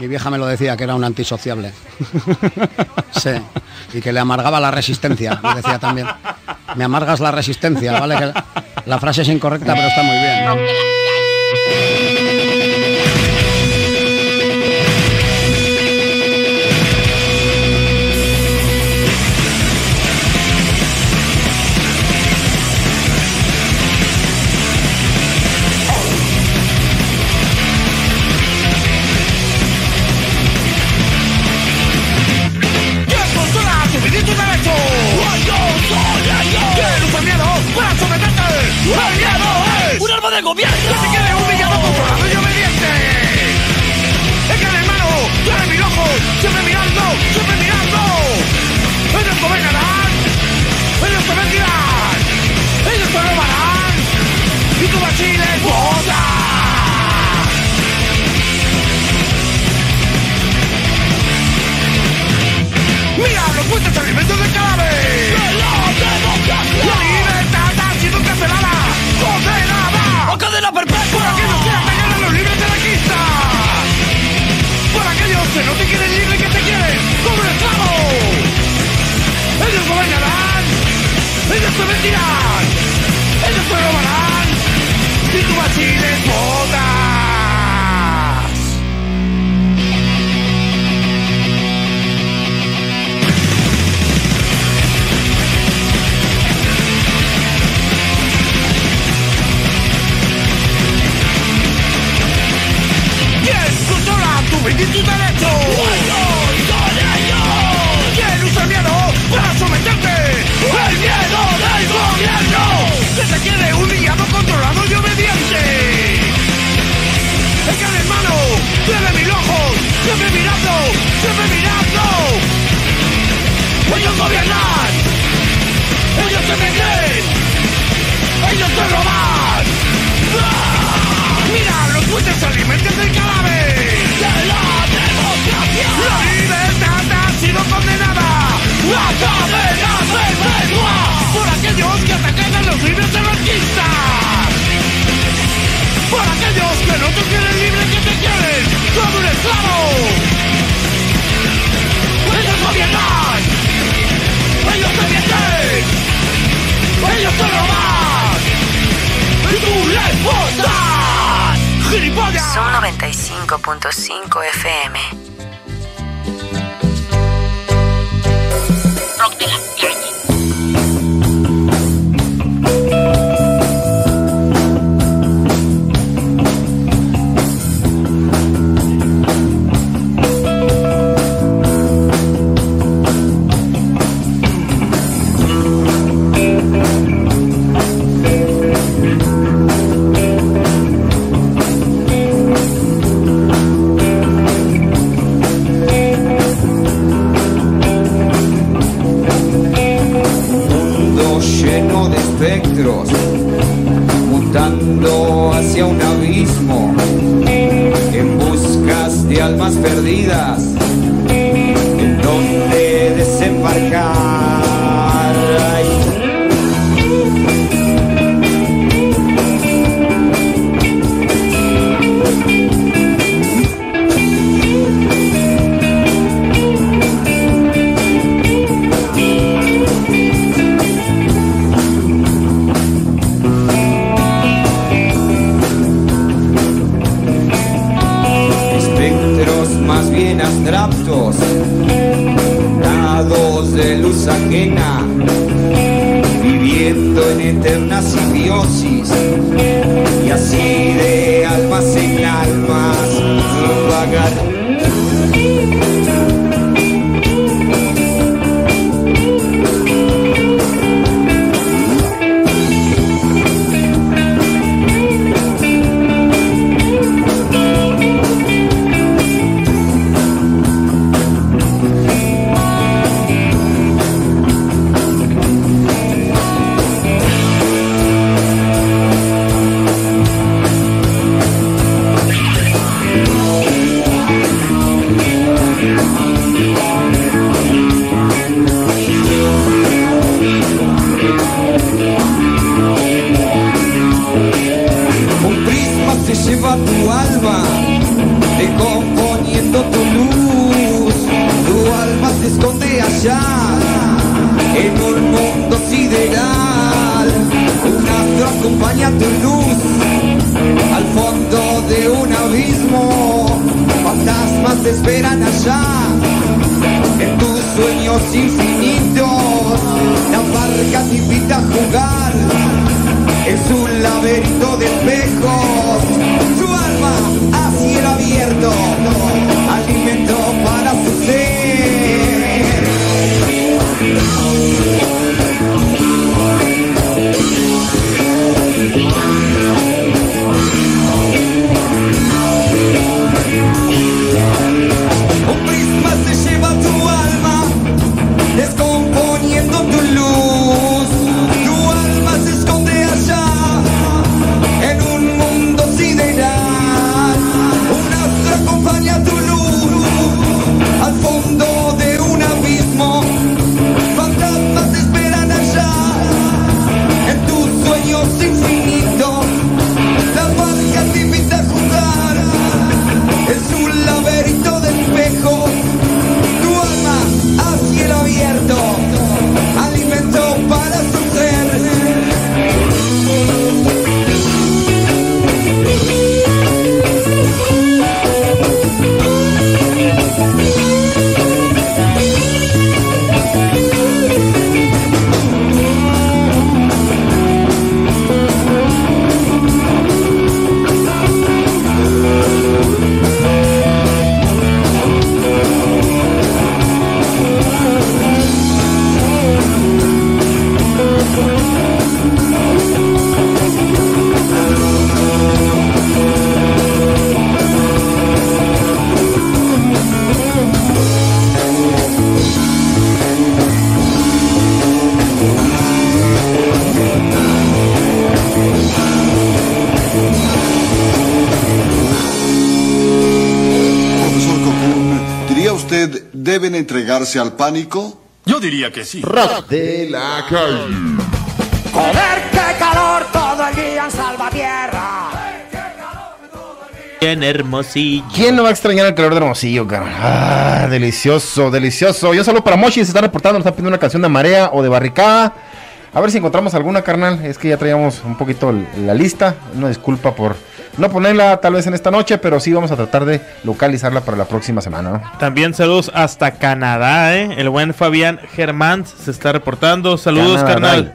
Mi vieja me lo decía que era un antisociable. sí. Y que le amargaba la resistencia, me decía también. Me amargas la resistencia, ¿vale? Que la frase es incorrecta, pero está muy bien. ¿Quién de gobierno. Y gran hermano, tiene mil ojos, siempre mirando, siempre mirando. Ellos gobernarán, ellos te mentirán, ellos te robarán. Y tu bachiller vota. Mira los puentes alimentos del cadáver. Que no te quieren libre y que te quieren como un esclavo. Ellos gobernarán, ellos te mentirán, ellos te robarán y tu bachiller botas. ¿Quién controla tu vida y tu derecho? ¿Quién usa el miedo para someterte? ¡El miedo del gobierno! Que te quede humillado, controlado almas esperan allá, en tus sueños infinitos. La barca te invita a jugar, es un laberinto de espejos. Su alma a cielo abierto, alimento para su ser. Deben entregarse al pánico? Yo diría que sí. Rock de la calle. Joder, qué calor todo el día en Salvatierra. Bien hermosillo. ¿Quién no va a extrañar el calor de Hermosillo, cabrón? Ah, delicioso, delicioso. Yo solo para Mochi se está reportando, nos está pidiendo una canción de Marea o de Barricada. A ver si encontramos alguna, carnal. Es que ya traíamos un poquito la lista. Una disculpa por no ponerla tal vez en esta noche, pero sí vamos a tratar de localizarla para la próxima semana, ¿no? También saludos hasta Canadá, ¿eh? El buen Fabián Germán se está reportando. Saludos, Canadá carnal.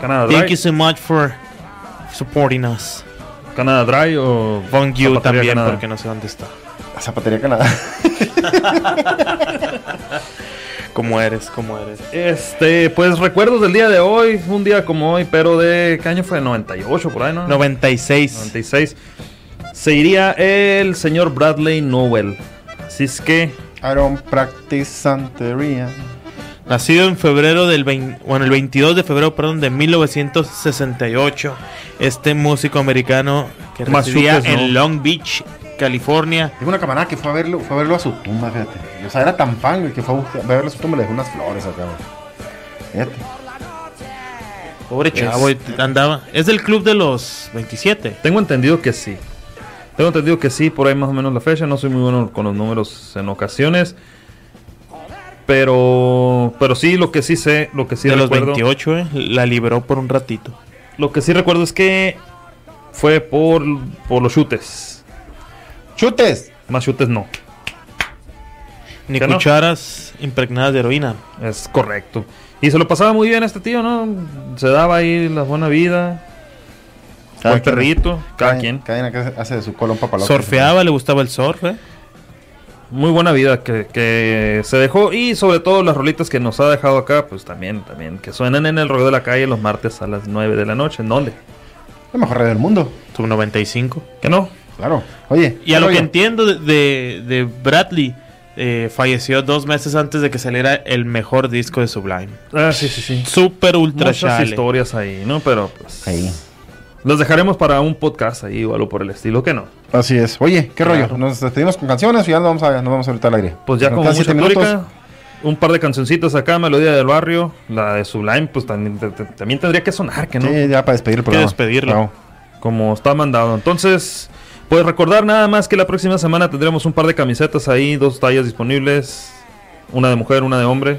Canadá Thank Dry. you so much for supporting us. Canadá Dry o Von You Zapatería también, porque no sé dónde está. Zapatería Canadá. ¿Cómo eres? ¿Cómo eres? Este, pues recuerdos del día de hoy, un día como hoy, pero de ¿qué año fue? 98 por ahí, ¿no? 96. 96. Se iría el señor Bradley Nowell. Así es que I don't practice Santería. Nacido en febrero del 20 bueno, el 22 de febrero, perdón, de 1968. Este músico americano que residía en Long Beach, California. Tengo una camarada que fue a verlo, fue a verlo a su tumba, fíjate. O sea, era tan fan, güey, que fue a buscar- a verlo a su tumba le dejó unas flores acá, güey. Fíjate. Pobre chavo, Es- andaba. Es del club de los 27. tengo entendido que sí. Tengo entendido que sí, por ahí más o menos la fecha. No soy muy bueno con los números en ocasiones. Pero, pero sí, lo que sí sé, lo que sí de los recuerdo. 28, eh, la liberó por un ratito. Lo que sí recuerdo es que fue por, por los chutes. ¡Chutes! Más chutes no. Ni cucharas impregnadas de heroína. Es correcto. Y se lo pasaba muy bien este tío, ¿no? Se daba ahí la buena vida. Cada Buen quien- perrito, cada, cada- quien. Cada quien hace de su colón papalote. Surfeaba, le gustaba el surf, eh. Muy buena vida que, que se dejó. Y sobre todo las rolitas que nos ha dejado acá, pues también, también. Que suenan en el rollo de la calle los martes a las 9 de la noche. ¿En dónde? La mejor radio del mundo. Sub 95. ¿Que no? Claro. Oye, Y a ¿qué lo que entiendo de, de, de Bradley, eh, falleció dos meses antes de que saliera el mejor disco de Sublime. Ah, sí, sí, sí. Super ultra Muchas chale. historias ahí, ¿no? Pero pues. Ahí. Los dejaremos para un podcast ahí o algo por el estilo, que no? Así es. Oye, ¿qué Claro. rollo? ¿Nos despedimos con canciones o ya nos vamos, a, nos vamos ahorita al aire? Pues ya Nos como mucha siete minutos. túrica, un par de cancioncitas acá, Melodía del Barrio, la de Sublime, pues también, te- te- también tendría que sonar, que no. Sí, ya para despedir el programa. despedirlo. Bravo. Como está mandado. Entonces, pues recordar nada más que la próxima semana tendremos un par de camisetas ahí, dos tallas disponibles. Una de mujer, una de hombre.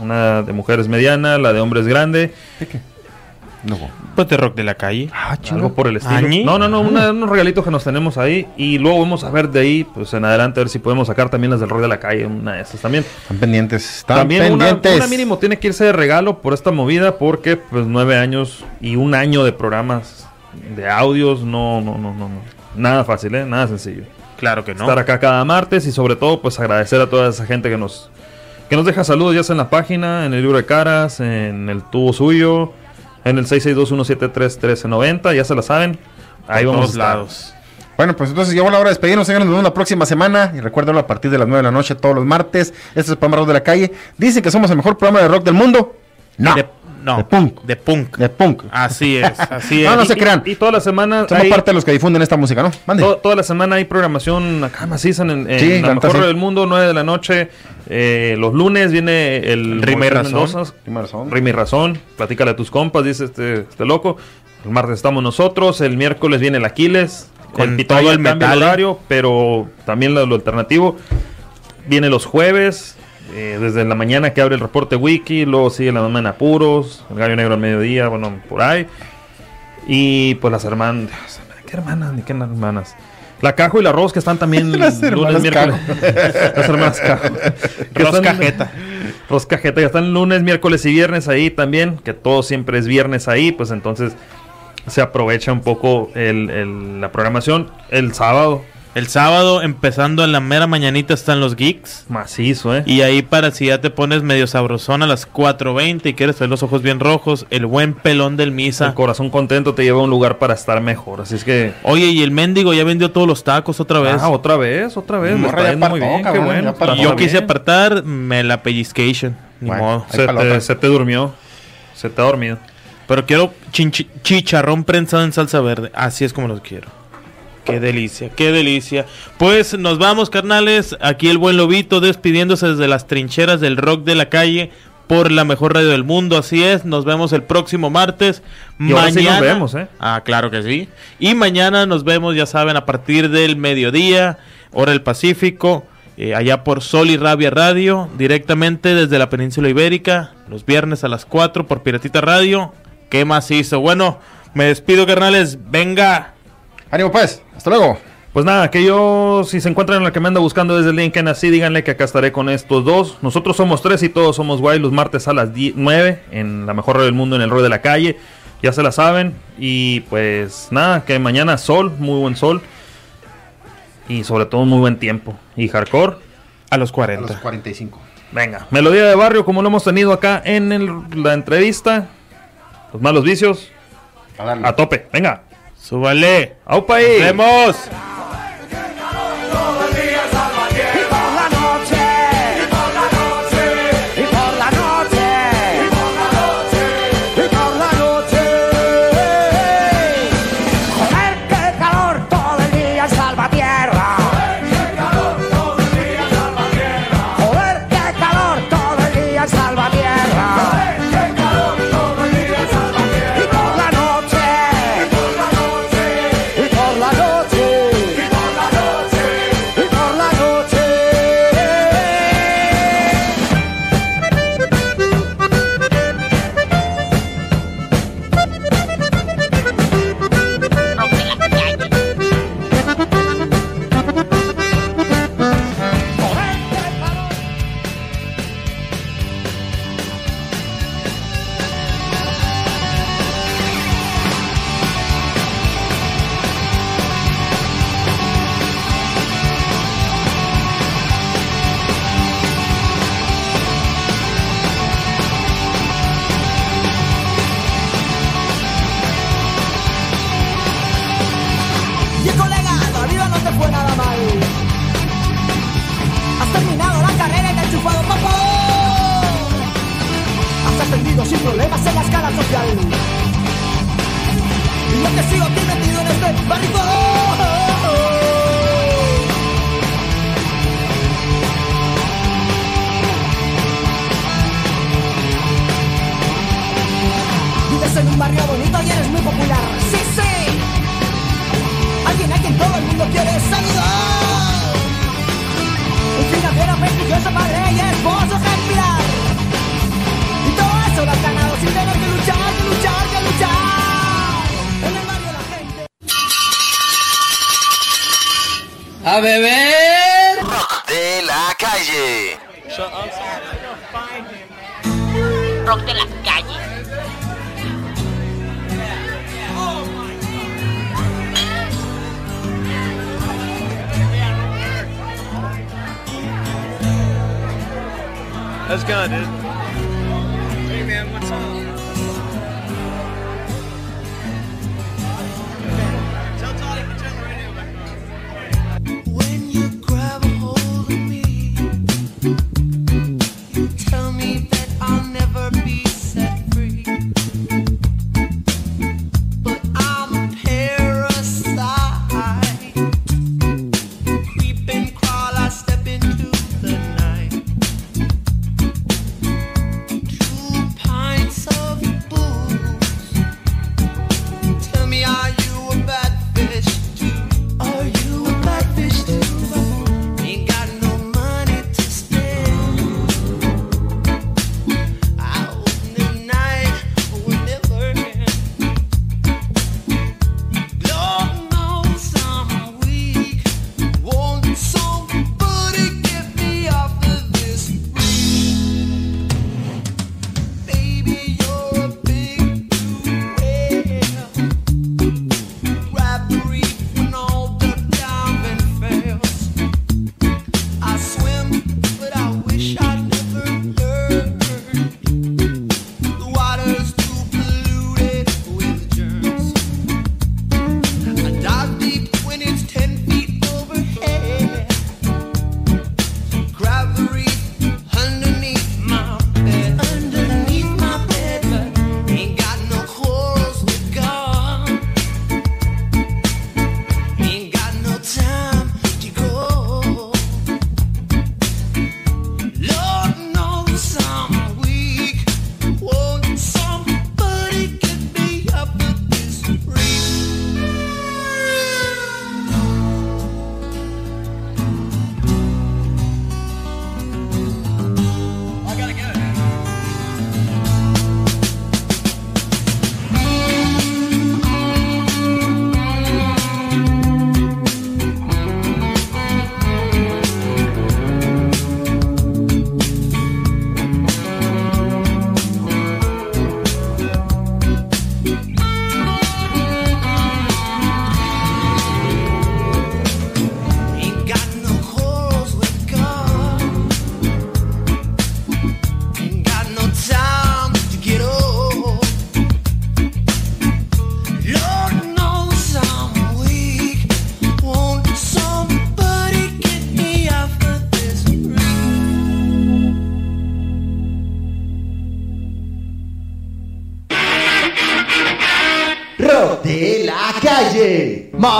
Una de mujer es mediana, la de hombre es grande. Pues de rock de la calle. Algo por el estilo. Añi. No, no, no, una- unos regalitos que nos tenemos ahí. Y luego vamos a ver de ahí, pues en adelante, a ver si podemos sacar también las del rock de la calle, una de esas también. Están pendientes. Están También una, pendientes. una mínimo tiene que irse de regalo por esta movida porque pues nueve años y un año de programas de audios, no, no, no, no, no. Nada fácil, ¿eh? Nada sencillo. Claro que no. Estar acá cada martes y sobre todo pues agradecer a toda esa gente que nos que nos deja saludos ya sea en la página, en el libro de caras, en el tubo suyo, en el 662-173-1390, ya se la saben. Ahí Por vamos a todos estar. lados. Bueno, pues entonces llegó la hora de despedirnos. Señores, nos vemos la próxima semana. Y recuérdenlo a partir de las 9 de la noche, todos los martes. Este es el programa Rock de la Calle. Dicen que somos el mejor programa de rock del mundo. No. De, no. De punk. De punk. De punk. Así es, así es. No, no se crean. Y, toda la semana Somos hay- parte de los que difunden esta música, ¿no? Mande. to- toda la semana hay programación acá maciza en, en Sí, la la mejor sí. del mundo, 9 de la noche. Eh, los lunes viene el Rima y Razón. Rima y Razón. Platícale a tus compas, dice este, este loco. El martes estamos nosotros, el miércoles viene el Aquiles. Con el todo el metal. horario, pero también lo, lo alternativo. Viene los jueves, eh, desde la mañana que abre el reporte wiki, luego sigue la mamá en apuros, el gallo negro al mediodía, bueno, por ahí. Y pues las hermanas, ¿qué hermanas? Ni qué hermanas. La Cajo y la Ros que están también Las lunes, miércoles. las hermanas Cajo. Que Ros están- Cajeta. Ros Cajeta, que están lunes, miércoles y viernes ahí también, que todo siempre es viernes ahí, pues entonces se aprovecha un poco el- el- la programación. El sábado, El sábado, empezando en la mera mañanita, están los geeks. macizo, ¿eh? Y ahí para si ya te pones medio sabrosón a las 4.20 y quieres tener los ojos bien rojos, el buen pelón del El misa. corazón contento te lleva a un lugar para estar mejor. Así es que. Oye, y el mendigo ya vendió todos los tacos otra vez. Ah, otra vez, otra vez. Morra, está yendo muy bien, qué bueno. apartó. Y yo quise bien. apartar, me la pellizcation. Ni Bueno. modo. Se te, se te durmió. Se te ha dormido. Pero quiero chinchi- chicharrón prensado en salsa verde. Así es como los quiero. Qué delicia, qué delicia. Pues nos vamos, carnales. Aquí el buen Lobito despidiéndose desde las trincheras del rock de la calle por la mejor radio del mundo. Así es. Nos vemos el próximo martes. Y ahora sí nos vemos, ¿eh? Ah, claro que sí. Y mañana nos vemos, ya saben, a partir del mediodía, hora del Pacífico, eh, allá por Sol y Rabia Radio, directamente desde la península ibérica, los viernes a las 4 por Piratita Radio. ¿Qué más hizo? Bueno, me despido, carnales. Venga. Ánimo, pues. Hasta luego. Pues nada, que yo, si se encuentran en la que me anda buscando desde el día en que nací, díganle que acá estaré con estos dos. Nosotros somos tres y todos somos guay los martes a las 10 9 en la mejor radio del mundo, en el rol de la calle. Ya se la saben. Y pues nada, que mañana sol, muy buen sol. Y sobre todo muy buen tiempo. Y hardcore. A los A 40. los 45. Venga, melodía de barrio como lo hemos tenido acá en el- la entrevista. Los malos vicios. A. A tope, venga. Súbale. ¡Aupa ahí! vemos. a beber rock de la calle. Rock de la calle. That's good, dude.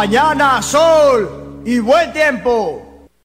mañana, sol y buen tiempo.